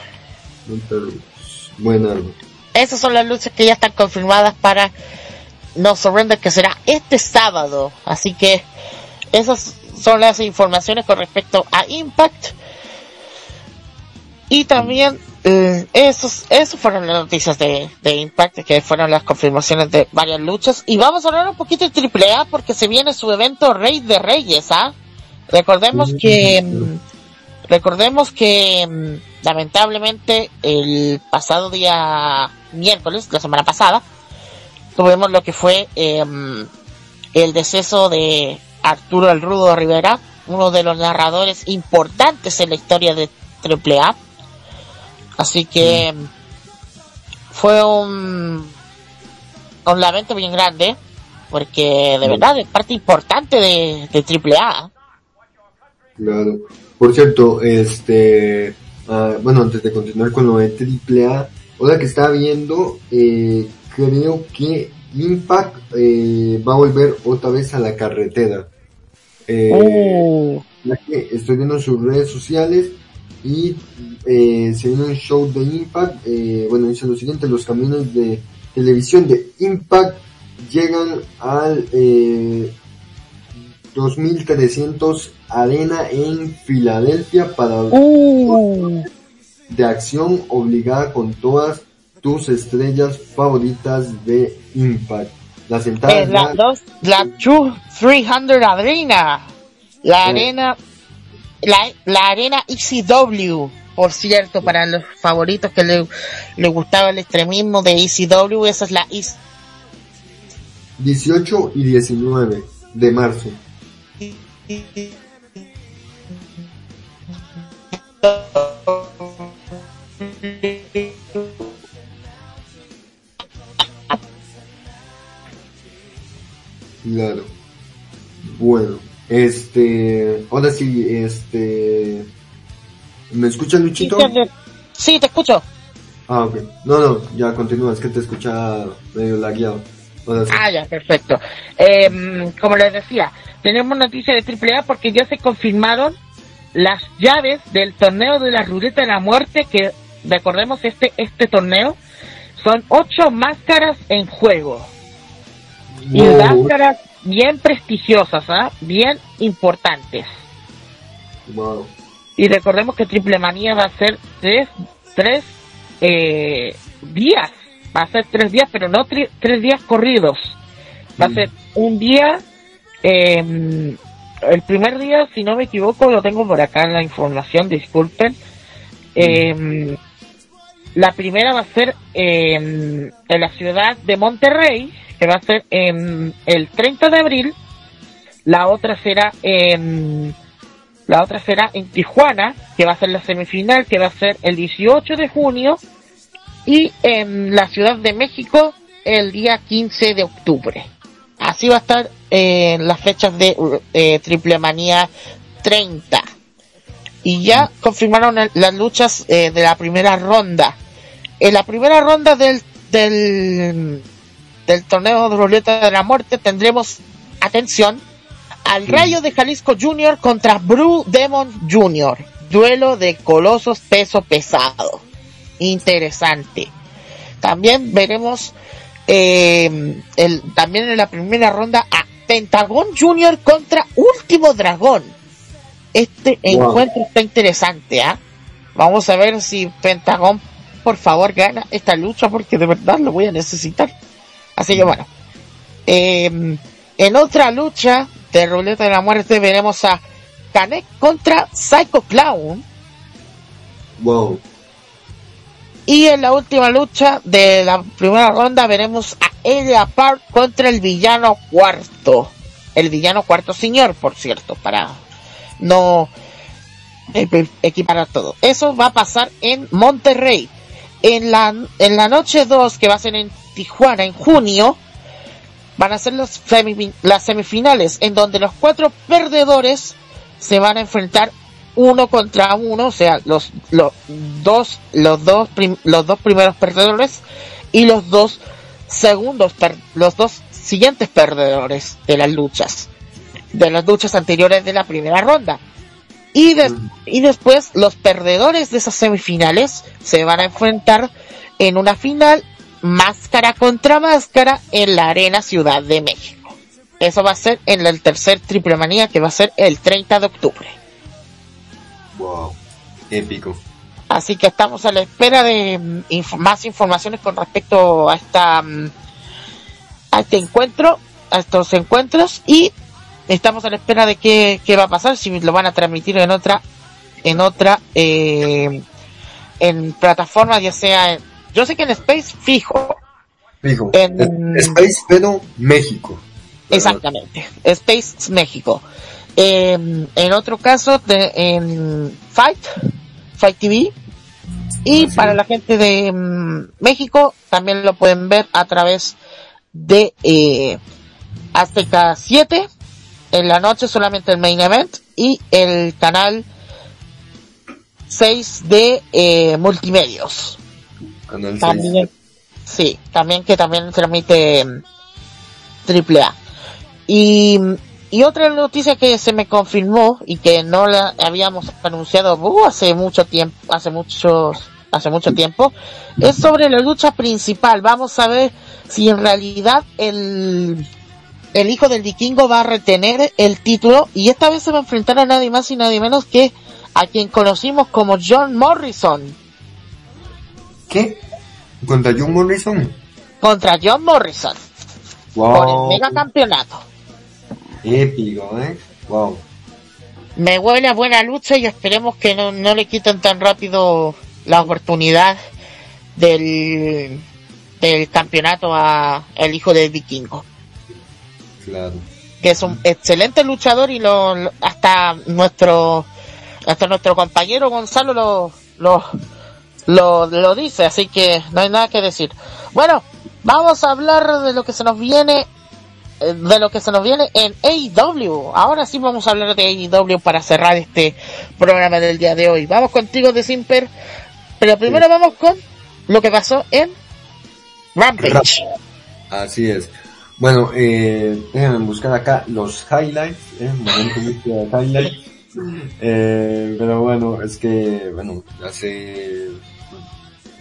Buena. Esas son las luchas que ya están confirmadas para No Surrender, que será este sábado. Así que esas son las informaciones con respecto a Impact. Y también esos, esos fueron las noticias de, de, Impact, que fueron las confirmaciones de varias luchas. Y vamos a hablar un poquito de AAA porque se viene su evento Rey de Reyes, ¿ah? Recordemos que, mm, recordemos que mm, lamentablemente el pasado día miércoles, la semana pasada, tuvimos lo que fue em, el deceso de Arturo el Rudo Rivera, uno de los narradores importantes en la historia de AAA Así que fue un, un lamento bien grande, porque de verdad es parte importante de, de AAA. Claro. Por cierto, este, ah, bueno, antes de continuar con lo de AAA, ahora que estaba viendo, eh, creo que Impact eh, va a volver otra vez a la carretera. Eh, oh. estoy viendo sus redes sociales y eh, se viene un show de Impact. Eh, bueno, dice lo siguiente, los camiones de televisión de Impact llegan al eh, 2300 Arena en Filadelfia para uh. de acción obligada con todas tus estrellas favoritas de Impact. Las entradas... la, dos, la 300 Arena. La arena la, la arena ECW, por cierto, para los favoritos que le, le gustaba el extremismo de ECW, esa es la 18 y 19 de marzo. Claro. Bueno. Este, ahora sí, este, ¿me escucha Luchito? Sí, te escucho. Ah, ok. No, no, ya continúa, es que te escucha medio lagueado. Ah, ya, perfecto. Eh, como les decía, tenemos noticias de AAA porque ya se confirmaron las llaves del torneo de la ruleta de la muerte, que recordemos este, este torneo, son ocho máscaras en juego. Y máscaras bien prestigiosas, ¿ah? bien importantes. Y recordemos que Triple Manía va a ser tres, tres eh, días, va a ser tres días, pero no tres días corridos. Va a mm. ser un día, em, el primer día, si no me equivoco, lo tengo por acá en la información, disculpen. Em, la primera va a ser em, en la ciudad de Monterrey, que va a ser en el 30 de abril. La otra será en la otra será en Tijuana, que va a ser la semifinal, que va a ser el 18 de junio. Y en la Ciudad de México el día 15 de octubre. Así va a estar las fechas de eh, Triple Manía 30. Y ya confirmaron las luchas eh, de la primera ronda. En la primera ronda del, del del torneo de ruleta de la muerte tendremos, atención, al Rayo de Jalisco Junior contra Blue Demon Junior. Duelo de colosos peso pesado. Interesante. También veremos eh, el, también en la primera ronda a Pentagon Junior contra Último Dragón. Este encuentro está interesante, ¿ah? Vamos a ver si Pentagon por favor gana esta lucha porque de verdad lo voy a necesitar. Así que bueno. Eh, en otra lucha de Ruleta de la Muerte veremos a Kanek contra Psycho Clown. Wow. Y en la última lucha de la primera ronda veremos a Elia Park contra el villano cuarto. El villano cuarto señor, por cierto, para no eh, equiparar todo. Eso va a pasar en Monterrey. En la, en la noche 2, que va a ser en Tijuana en junio, van a ser los las semifinales, en donde los cuatro perdedores se van a enfrentar uno contra uno, o sea, los, los dos, los dos, los dos primeros perdedores y los dos segundos, los dos siguientes perdedores de las luchas, de las luchas anteriores de la primera ronda. Y, y después los perdedores de esas semifinales se van a enfrentar en una final máscara contra máscara en la Arena Ciudad de México. Eso va a ser en el tercer Triple Manía que va a ser el 30 de octubre. Wow, épico. Así que estamos a la espera de mm, más informaciones con respecto a esta mm, a este encuentro, a estos encuentros y estamos a la espera de qué, qué va a pasar, si lo van a transmitir en otra en otra eh, en plataforma, ya sea yo sé que en Space fijo. Fijo. En, Space pero México. Exactamente. Space México. Eh, en otro caso, de, en Fight, Fight TV. Y para la gente de mm, México, también lo pueden ver a través de eh, Azteca 7. En la noche solamente el main event. Y el canal 6 de eh, multimedios. también, Sí, también que también transmite mm, triple A. Y y otra noticia que se me confirmó y que no la habíamos anunciado uh, hace mucho tiempo, hace muchos, hace mucho tiempo, es sobre la lucha principal. Vamos a ver si en realidad el, el hijo del vikingo va a retener el título y esta vez se va a enfrentar a nadie más y nadie menos que a quien conocimos como John Morrison. ¿Qué? ¿Contra John Morrison? Contra John Morrison. Por el mega campeonato. Épico, ¿eh? Wow. Me huele a buena lucha y esperemos que no, no le quiten tan rápido la oportunidad del, del campeonato a el hijo del vikingo. Claro. Que es un excelente luchador y lo, hasta nuestro hasta nuestro compañero Gonzalo lo, lo, lo, lo dice, así que no hay nada que decir. Bueno, vamos a hablar de lo que se nos viene eh, de lo que se nos viene en AEW. Ahora sí vamos a hablar de AEW para cerrar este programa del día de hoy. Vamos contigo de Simper, pero primero vamos con lo que pasó en Rampage. Así es. Bueno, eh, déjenme buscar acá los highlights, eh, momento de highlights. Eh, pero bueno, es que, bueno, hace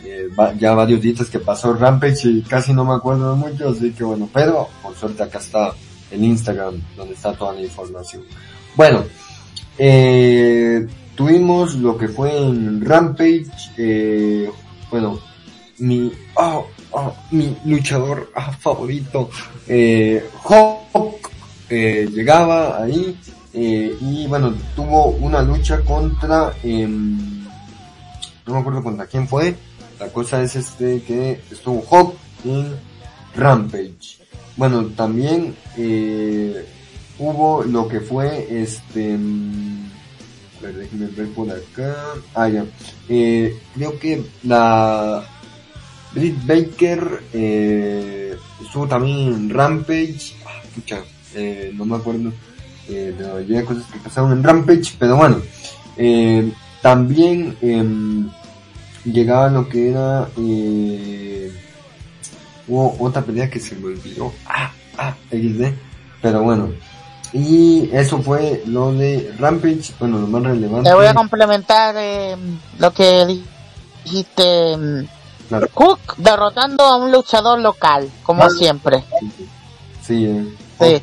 eh, ya varios días que pasó Rampage y casi no me acuerdo mucho, así que bueno, pero por suerte acá está el Instagram donde está toda la información. Bueno, eh, tuvimos lo que fue en Rampage, eh, bueno, mi, oh, oh, mi luchador ah, favorito, eh, Hawk, eh, llegaba ahí eh, y bueno, tuvo una lucha contra, em, no me acuerdo contra quién fue, la cosa es este que estuvo Hawk en Rampage. Bueno, también eh, hubo lo que fue este... Mm, a ver, déjenme ver por acá. Ah, ya. Eh, creo que la Britt Baker eh, estuvo también en Rampage. Ah, eh, no me acuerdo eh, de la mayoría de cosas que pasaron en Rampage, pero bueno. Eh, también eh, llegaba lo que era eh, hubo otra pelea que se me olvidó ah ah XD pero bueno y eso fue lo de Rampage bueno lo más relevante te voy a complementar eh, lo que dijiste mm, claro. Cook derrotando a un luchador local como siempre sí, eh. sí.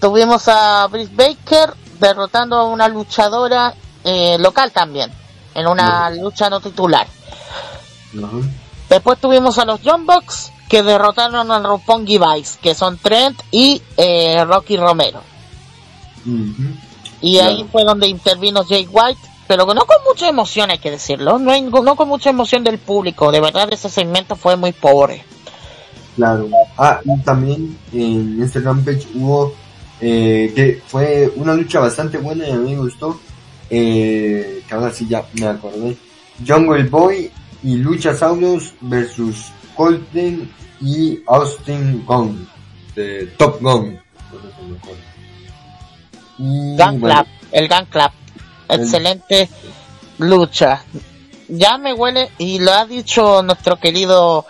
tuvimos a Britt Baker derrotando a una luchadora eh, local también en una lucha no titular. Después tuvimos a los John Bucks que derrotaron a Roppongi Vice, que son Trent y eh, Rocky Romero. Uh -huh. Y ahí fue donde intervino Jay White, pero no con mucha emoción hay que decirlo, no, no con mucha emoción del público, de verdad ese segmento fue muy pobre. Claro. Ah, y también en este Rampage hubo eh, que fue una lucha bastante buena y a mí me gustó. Eh, que ahora sí ya me acordé. Jungle Boy y Luchasaurus versus Colton y Austin Gunn de Top Gun. Gun Club, el Gun Club. Excelente lucha. Ya me huele, y lo ha dicho nuestro querido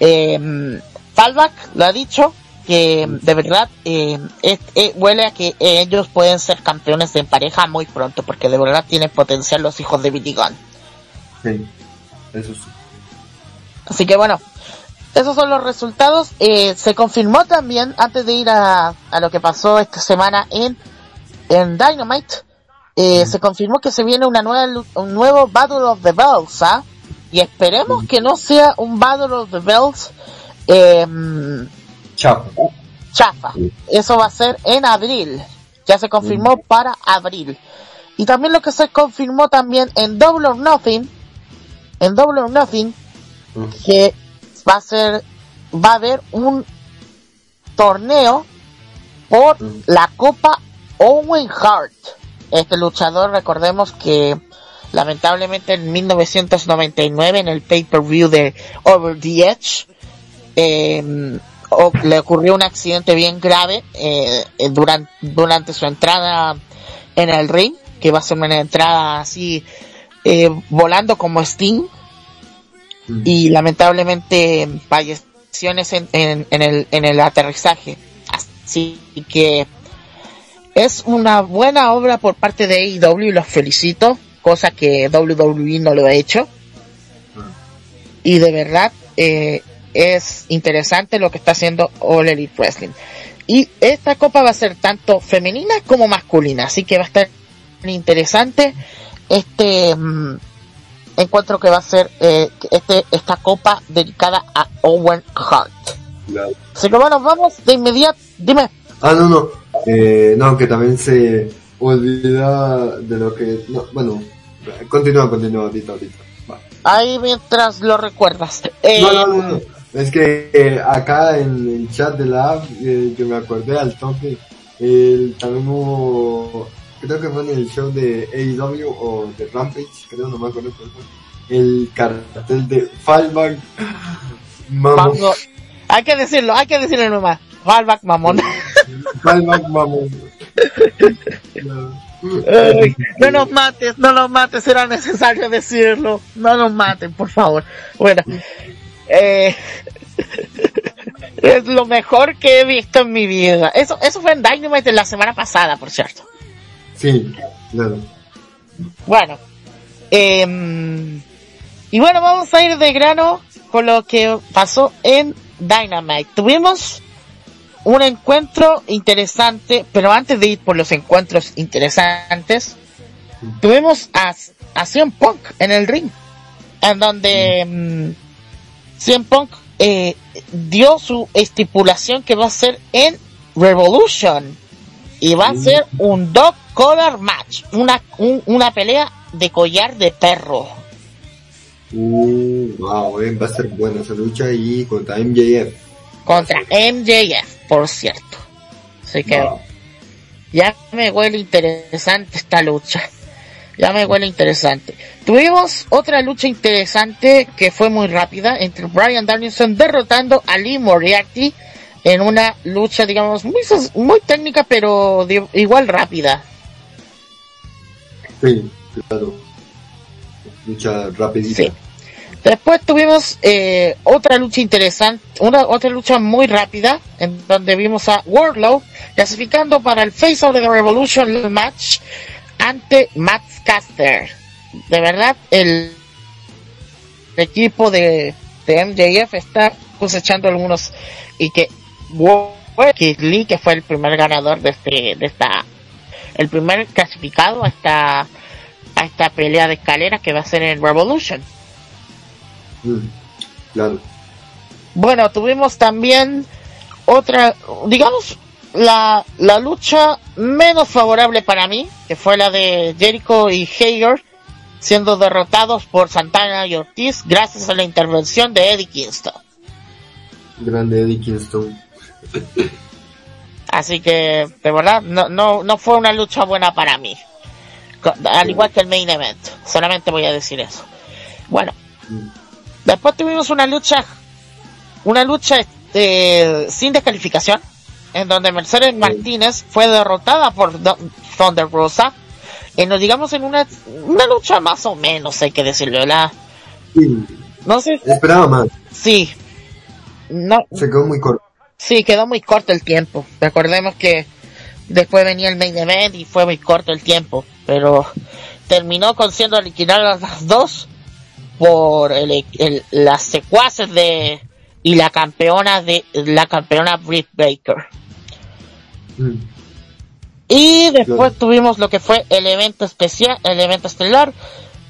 eh, Fallback, lo ha dicho, que de verdad eh, eh, huele a que ellos pueden ser campeones en pareja muy pronto, porque de verdad tienen potencial los hijos de Billy Gunn. Sí, eso sí. Así que bueno, esos son los resultados. Eh, se confirmó también, antes de ir a, a lo que pasó esta semana en, en Dynamite, eh, se confirmó que se viene una nueva, un nuevo Battle of the Bells, ¿ah? Y esperemos que no sea un Battle of the Bells eh, chafa. chafa. Eso va a ser en abril. Ya se confirmó para abril. Y también lo que se confirmó también en Double or Nothing, en Double or Nothing, que va a ser, va a haber un torneo por la Copa Owen Hart. Este luchador, recordemos que lamentablemente en 1999 en el pay-per-view de Over the Edge eh, le ocurrió un accidente bien grave eh, durante, durante su entrada en el ring, que va a ser una entrada así eh, volando como Sting y lamentablemente falleció en, en, en, el, en el aterrizaje. Así que es una buena obra por parte de AEW y los felicito, cosa que WWE no lo ha hecho. Y de verdad eh, es interesante lo que está haciendo All Elite Wrestling. Y esta copa va a ser tanto femenina como masculina, así que va a estar interesante este mmm, encuentro que va a ser eh, este esta copa dedicada a Owen Hart. Claro. Así que bueno, vamos de inmediato. Dime. Ah, no, no. Eh, no, que también se olvida de lo que... No, bueno, continúa, continúa, ahorita, ahorita. Va. Ahí mientras lo recuerdas. Eh, No, no, no, no. Es que eh, acá en el chat de la app, eh, que me acordé al toque, también hubo, creo que fue en el show de AEW o de Rampage, creo, no me acuerdo cuál fue, el cartel de Fallback. Mamón. Hay que decirlo, hay que decirlo nomás. Fallback mamón. Fallback, mamón. Ay, no nos mates, no nos mates, era necesario decirlo. No nos maten, por favor. Bueno, eh, es lo mejor que he visto en mi vida. Eso, eso fue en Dynamite la semana pasada, por cierto. Sí, claro. Bueno, eh, y bueno, vamos a ir de grano con lo que pasó en Dynamite. Tuvimos un encuentro interesante, pero antes de ir por los encuentros interesantes, tuvimos a, a CM Punk en el ring, en donde CM Punk eh, dio su estipulación que va a ser en Revolution y va a ser un dog collar match, una, un- una pelea de collar de perro. Uh, wow, eh, va a ser buena esa lucha y contra MJF. contra MJF, por cierto. Así que ya me huele interesante esta lucha. Ya me huele interesante. Tuvimos otra lucha interesante que fue muy rápida entre Brian Danielson derrotando a Lee Moriarty en una lucha, digamos, muy, muy técnica, pero de- igual rápida. Sí, claro. Lucha rapidita. Sí. Después tuvimos eh, otra lucha interesante, una otra lucha muy rápida, en donde vimos a Wardlow clasificando para el Face of the Revolution match ante Matt Caster. De verdad, el equipo de, MJF está cosechando algunos y que Keith Lee, que fue el primer ganador de este, de esta, el primer clasificado a esta, a esta pelea de escaleras que va a ser en Revolution. Mm, claro. Bueno, tuvimos también otra, digamos, la, la lucha menos favorable para mí, que fue la de Jericho y Hager, siendo derrotados por Santana y Ortiz gracias a la intervención de Eddie Kingston. Grande Eddie Kingston. Así que, de verdad, no, no, no fue una lucha buena para mí. Al igual que el main event. Solamente voy a decir eso. Bueno, Mm. Después tuvimos una lucha, una lucha este, sin descalificación, en donde Mercedes Martínez fue derrotada por Do- Thunder Rosa. Y nos digamos en una, una lucha más o menos, hay que decirlo, la, Sí, no sé, esperaba más. sí, no, Se quedó muy corto. Sí, quedó muy corto el tiempo. Recordemos que después venía el main event y fue muy corto el tiempo. Pero terminó con siendo liquidadas las dos por el, el- las secuaces de y la campeona de la campeona Britt Baker. Mm. Y después tuvimos lo que fue el evento especial, el evento estelar.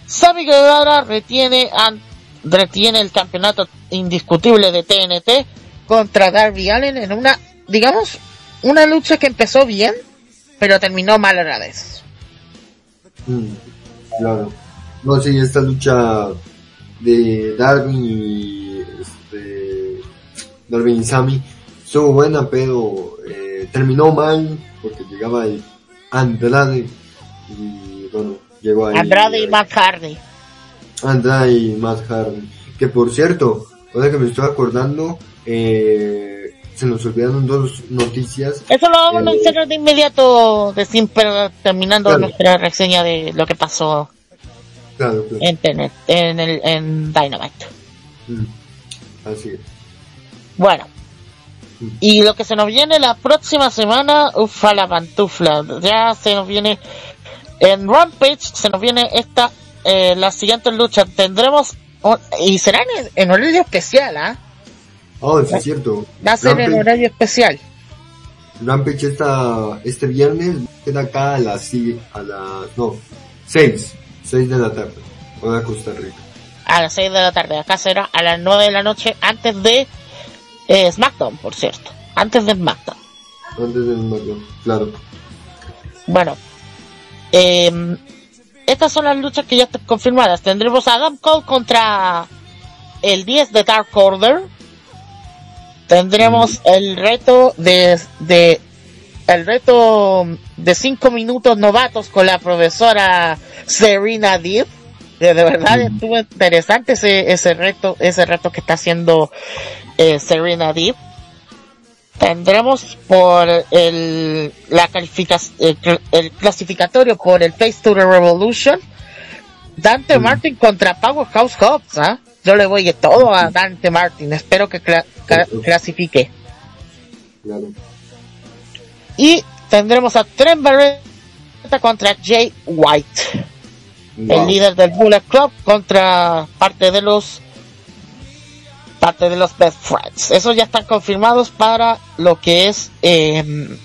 Sammy Guevara retiene, an- retiene el campeonato indiscutible de TNT contra Darby Allen en una, digamos, una lucha que empezó bien, pero terminó mal a la vez. Mm, Claro. No, sí, esta lucha de Darwin y este, Darwin y Sammy estuvo buena, pero eh, terminó mal porque llegaba el Andrade y bueno, llegó ahí. Andrade y Matt Hardy. Andrade y Matt Hardy. Que por cierto, ahora que me estoy acordando, eh, se nos olvidaron dos noticias. Eso lo vamos a Eh, mencionar de inmediato, de siempre, terminando Claro. nuestra reseña de lo que pasó Claro, claro. en, en, el, en Dynamite. Mm, Así es. Bueno. Y lo que se nos viene la próxima semana, ufa la pantufla, ya se nos viene en Rampage, se nos viene esta, eh, la siguiente lucha, tendremos, y será en, en horario especial, ¿ah? Oh, sí es cierto. Va a ser en horario especial, Rampage esta, este viernes queda acá a las a las no 6 6 de la tarde hora Costa Rica a las 6 de la tarde, acá será a las 9 de la noche, antes de eh, SmackDown, por cierto, antes de SmackDown. antes del SmackDown claro Bueno, eh, estas son las luchas que ya están confirmadas. Tendremos a Adam Cole contra el 10 de Dark Order. Tendremos el reto de, de el reto de 5 minutos novatos con la profesora Serena. Que de verdad Mm. estuvo interesante ese, ese reto, ese reto que está haciendo eh, Serena Deeb tendremos por el la el, el clasificatorio por el Face to the Revolution Dante Mm. Martin contra Powerhouse Hobbs ¿ah? yo le voy de todo a Dante Martin espero que cla- clasifique claro y tendremos a Trent Barreta contra Jay White Wow. el líder del Bullet Club contra parte de los parte de los Best Friends. Esos ya están confirmados para lo que es em,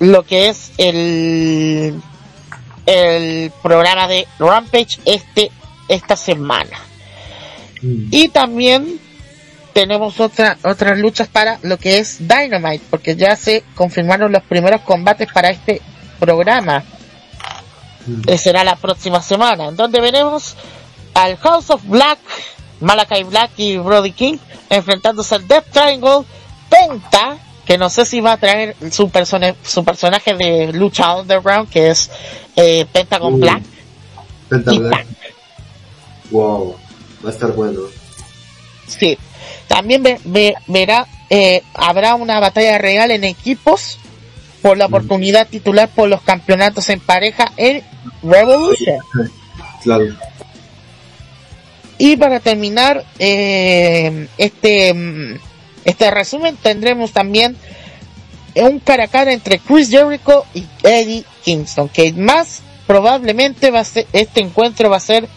lo que es el el programa de Rampage este esta semana. Mm, Y también tenemos otra, otras luchas para lo que es Dynamite, porque ya se confirmaron los primeros combates para este programa. Eh, será la próxima semana, en donde veremos al House of Black, Malakai Black y Brody King enfrentándose al Death Triangle, Penta, que no sé si va a traer su, persona, su personaje de lucha underground, que es eh, Pentagon Mm. Black Penta y Black. Wow va a estar bueno Sí. También ve- ve- verá, eh, habrá una batalla real en equipos por la oportunidad titular por los campeonatos en pareja en Revolution. claro Y para terminar eh, este mm, este resumen tendremos también un cara a cara entre Chris Jericho y Eddie Kingston, que más probablemente va a ser este encuentro va a ser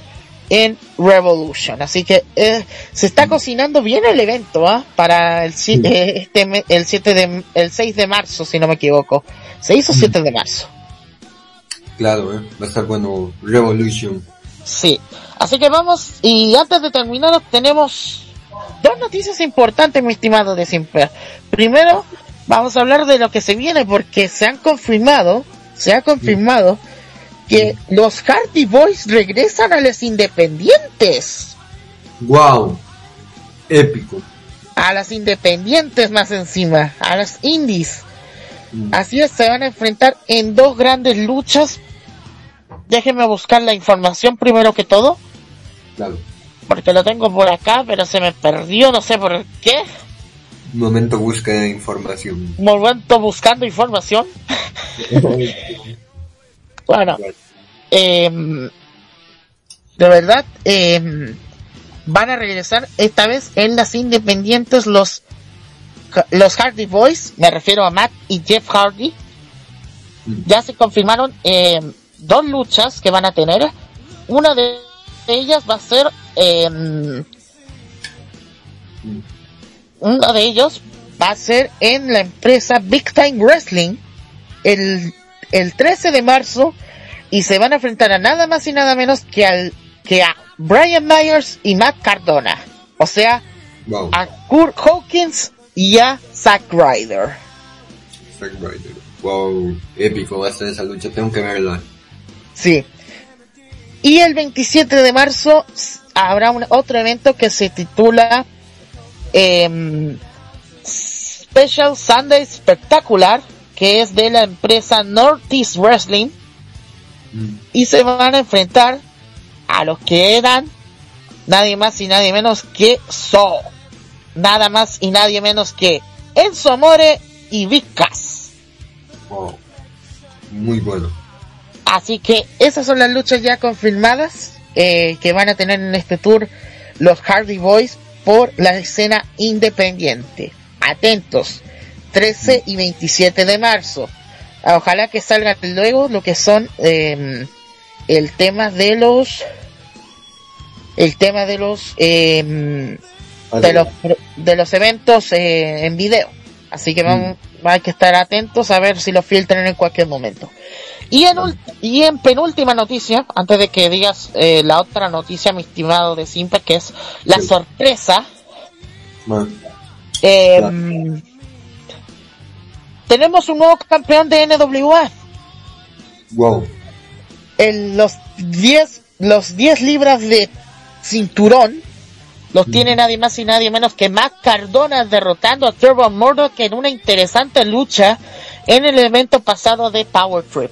en Revolution, así que eh, se está cocinando bien el evento, ¿ah? Para el Sí. eh, este el 7 de el 6 de marzo, si no me equivoco. 6 o 7 de marzo. claro eh. va a estar bueno Revolution Sí. Así que vamos, y antes de terminar, tenemos dos noticias importantes, mi estimado de Simper. Primero, vamos a hablar de lo que se viene porque se han confirmado, se ha confirmado que los Hardy Boys regresan a los independientes. Wow. Épico. A las independientes más encima, a las indies. Mm. Así es, se van a enfrentar en dos grandes luchas. Déjenme buscar la información primero que todo, Claro. porque lo tengo por acá, pero se me perdió, no sé por qué. Momento de información. Momento buscando información. Bueno, em, de verdad, em, van a regresar esta vez en las independientes los los Hardy Boys, me refiero a Matt y Jeff Hardy. Ya se confirmaron em, dos luchas que van a tener. Una de ellas va a ser uno de ellos va a ser en la empresa Big Time Wrestling el, el 13 de marzo y se van a enfrentar a nada más y nada menos que al que a Brian Myers y Matt Cardona, o sea, Wow. a Kurt Hawkins y a Zack Ryder. Zack Ryder. Wow. Épico va a ser esa lucha. Tengo que verla. Sí. Y el 27 de marzo habrá un, otro evento que se titula em, Special Sunday Spectacular, que es de la empresa Northeast Wrestling, Mm. y se van a enfrentar a los que eran nadie más y nadie menos que So. Nada más y nadie menos que Enzo Amore y Big Cass. Wow. Muy bueno. Así que esas son las luchas ya confirmadas eh, que van a tener en este tour los Hardy Boys por la escena independiente. Atentos, 13 y 27 de marzo. Ah, Ojalá que salgan luego lo que son eh, el tema de los el tema de los eh, de los de los eventos eh, en video. Así que vamos, hay que estar atentos a ver si lo filtran en cualquier momento. Y en, y en penúltima noticia, antes de que digas eh, la otra noticia, mi estimado de Simpa, que es la sorpresa, eh. Tenemos un nuevo campeón de NWA. Wow. El- los 10 los 10 libras de cinturón los tiene nadie más y nadie menos que Matt Cardona derrotando a Turbo Murdoch en una interesante lucha en el evento pasado de Power Trip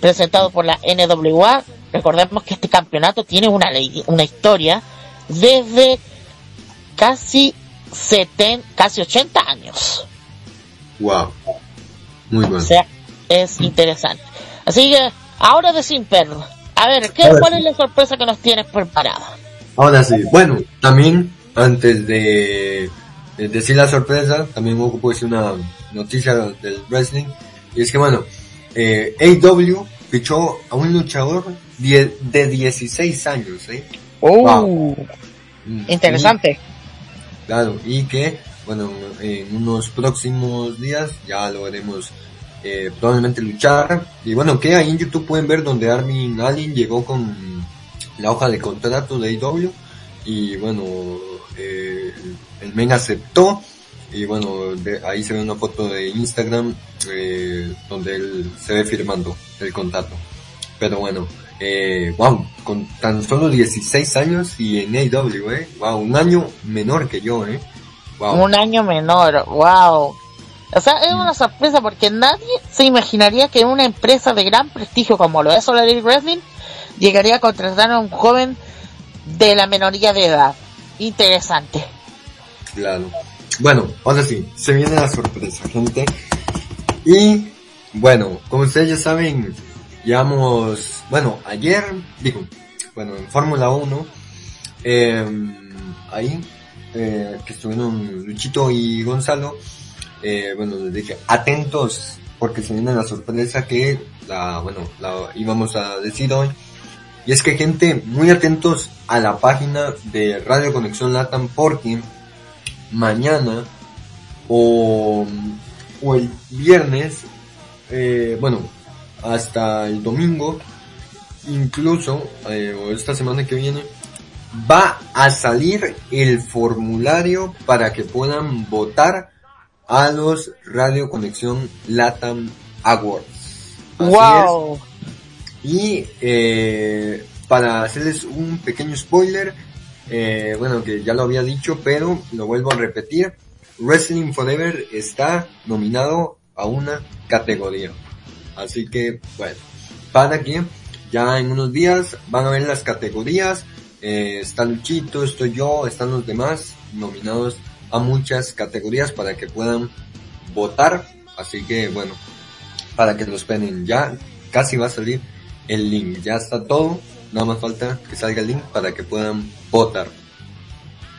presentado por la NWA. Recordemos que este campeonato tiene una, ley- una historia desde casi 70, casi 80 años. Wow. Muy bueno. O sea, es interesante. Así que, ahora de Simper, a ver, ¿qué, Ahora ¿cuál sí. es la sorpresa que nos tienes preparada? Ahora sí, bueno, también antes de, de decir la sorpresa, también ocupo decir una noticia del wrestling, y es que bueno, eh, AW fichó a un luchador die- de 16 años, ¿eh? Oh, Wow. Mm, interesante. y- claro, y que, bueno, en unos próximos días ya lo veremos eh, probablemente luchar, y bueno, que ahí en YouTube pueden ver donde Armin Allin llegó con la hoja de contrato de AEW y bueno eh, el men aceptó. Y bueno de- ahí se ve una foto de Instagram eh, donde él se ve firmando el contrato. Pero bueno eh, wow con tan solo 16 años y en AEW eh wow un año menor que yo eh wow Un año menor, wow. O sea, es una sorpresa porque nadie se imaginaría que una empresa de gran prestigio como lo es Solar Wrestling llegaría a contratar a un joven de la menoría de edad. Interesante. Claro. Bueno, ahora sí, se viene la sorpresa, gente. Y, bueno, como ustedes ya saben, llevamos, bueno, ayer, digo, bueno, en Fórmula 1, eh, ahí, eh, que estuvieron Luchito y Gonzalo, eh, bueno, les dije, atentos, porque se viene la sorpresa que, la, bueno, la íbamos a decir hoy. Y es que gente, muy atentos a la página de Radio Conexión Latam porque mañana o, o el viernes, eh, bueno, hasta el domingo, incluso, eh, o esta semana que viene, va a salir el formulario para que puedan votar a los Radio Conexión Latam Awards. Así wow. es. Y eh, para hacerles un pequeño spoiler, eh, bueno, que ya lo había dicho, pero lo vuelvo a repetir, Wrestling Forever está nominado a una categoría. Así que, bueno, para que ya en unos días van a ver las categorías, eh, está Luchito, estoy yo, están los demás nominados a muchas categorías para que puedan votar. Así que bueno, para que lo esperen ya, casi va a salir el link, ya está todo, nada más falta que salga el link para que puedan votar.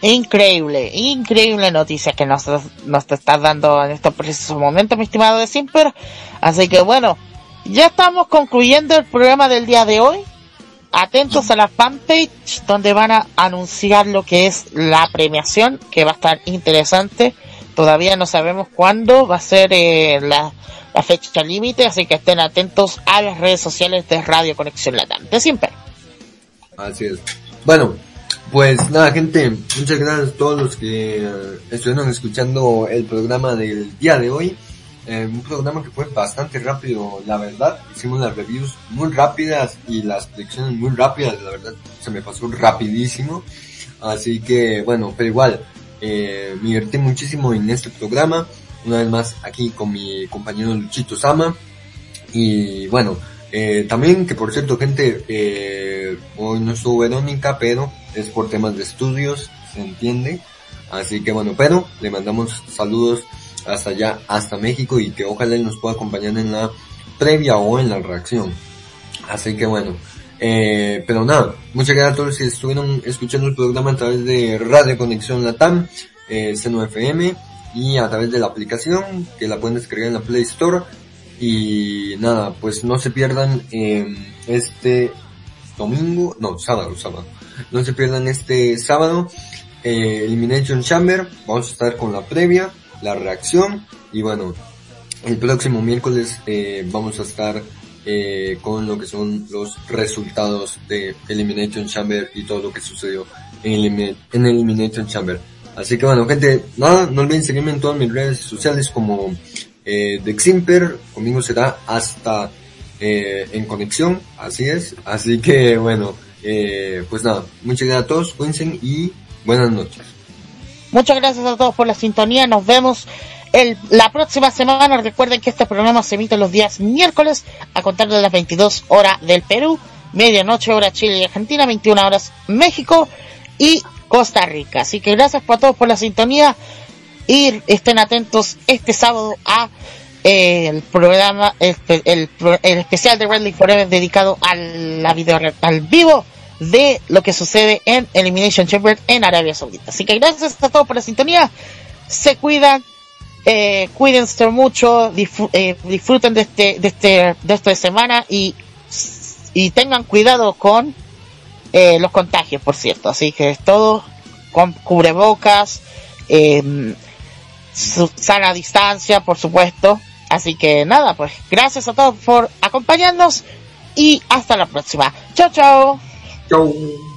Increíble, increíble noticia que nos, nos te estás dando en estos precisos momentos, mi estimado de Simper. Así que bueno, ya estamos concluyendo el programa del día de hoy. Atentos a la fanpage donde van a anunciar lo que es la premiación, que va a estar interesante. Todavía no sabemos cuándo va a ser eh, la, la, fecha límite, así que estén atentos a las redes sociales de Radio Conexión Latam. De siempre. Así es. Bueno, pues nada, gente, muchas gracias a todos los que uh, estuvieron escuchando el programa del día de hoy. Eh, un programa que fue bastante rápido, la verdad. Hicimos las reviews muy rápidas y las predicciones muy rápidas, la verdad. Se me pasó rapidísimo. Así que, bueno, pero igual, eh, me divertí muchísimo en este programa. Una vez más aquí con mi compañero Luchito Sama. Y bueno, eh, también que por cierto, gente, eh, hoy no estuvo Verónica, pero es por temas de estudios, se entiende. Así que bueno, pero le mandamos saludos hasta allá, hasta México y que ojalá él nos pueda acompañar en la previa o en la reacción. Así que bueno, eh, pero nada, muchas gracias a todos los que estuvieron escuchando el programa a través de Radio Conexión Latam, eh, Seno FM y a través de la aplicación que la pueden descargar en la Play Store. Y nada, pues no se pierdan eh, este domingo, no, sábado, sábado. No se pierdan este sábado eh, Elimination Chamber. Vamos a estar con la previa la reacción y bueno, el próximo miércoles eh, vamos a estar eh, con lo que son los resultados de Elimination Chamber y todo lo que sucedió en, Elim en Elimination Chamber. Así que bueno, gente, nada, no olviden seguirme en todas mis redes sociales como eh, Deximper, conmigo será hasta eh, en conexión, así es. Así que bueno, eh, pues nada, muchas gracias a todos, cuídense y buenas noches. Muchas gracias a todos por la sintonía. Nos vemos el, la próxima semana. Recuerden que este programa se emite los días miércoles a contar de las 22 horas del Perú, medianoche hora Chile y Argentina, 21 horas México y Costa Rica. Así que gracias a todos por la sintonía y estén atentos este sábado a eh, el programa, el, el, el, especial de Wrestling Forever dedicado a la video al vivo de lo que sucede en Elimination Chamber en Arabia Saudita. Así que gracias a todos por la sintonía. Se cuidan, eh, cuídense mucho, eh, disfruten de este, de este, de esta semana y, y tengan cuidado con eh, los contagios, por cierto. Así que todo con cubrebocas, eh, sana distancia, por supuesto. Así que nada, pues gracias a todos por acompañarnos y hasta la próxima. Chao, chao. Tchau.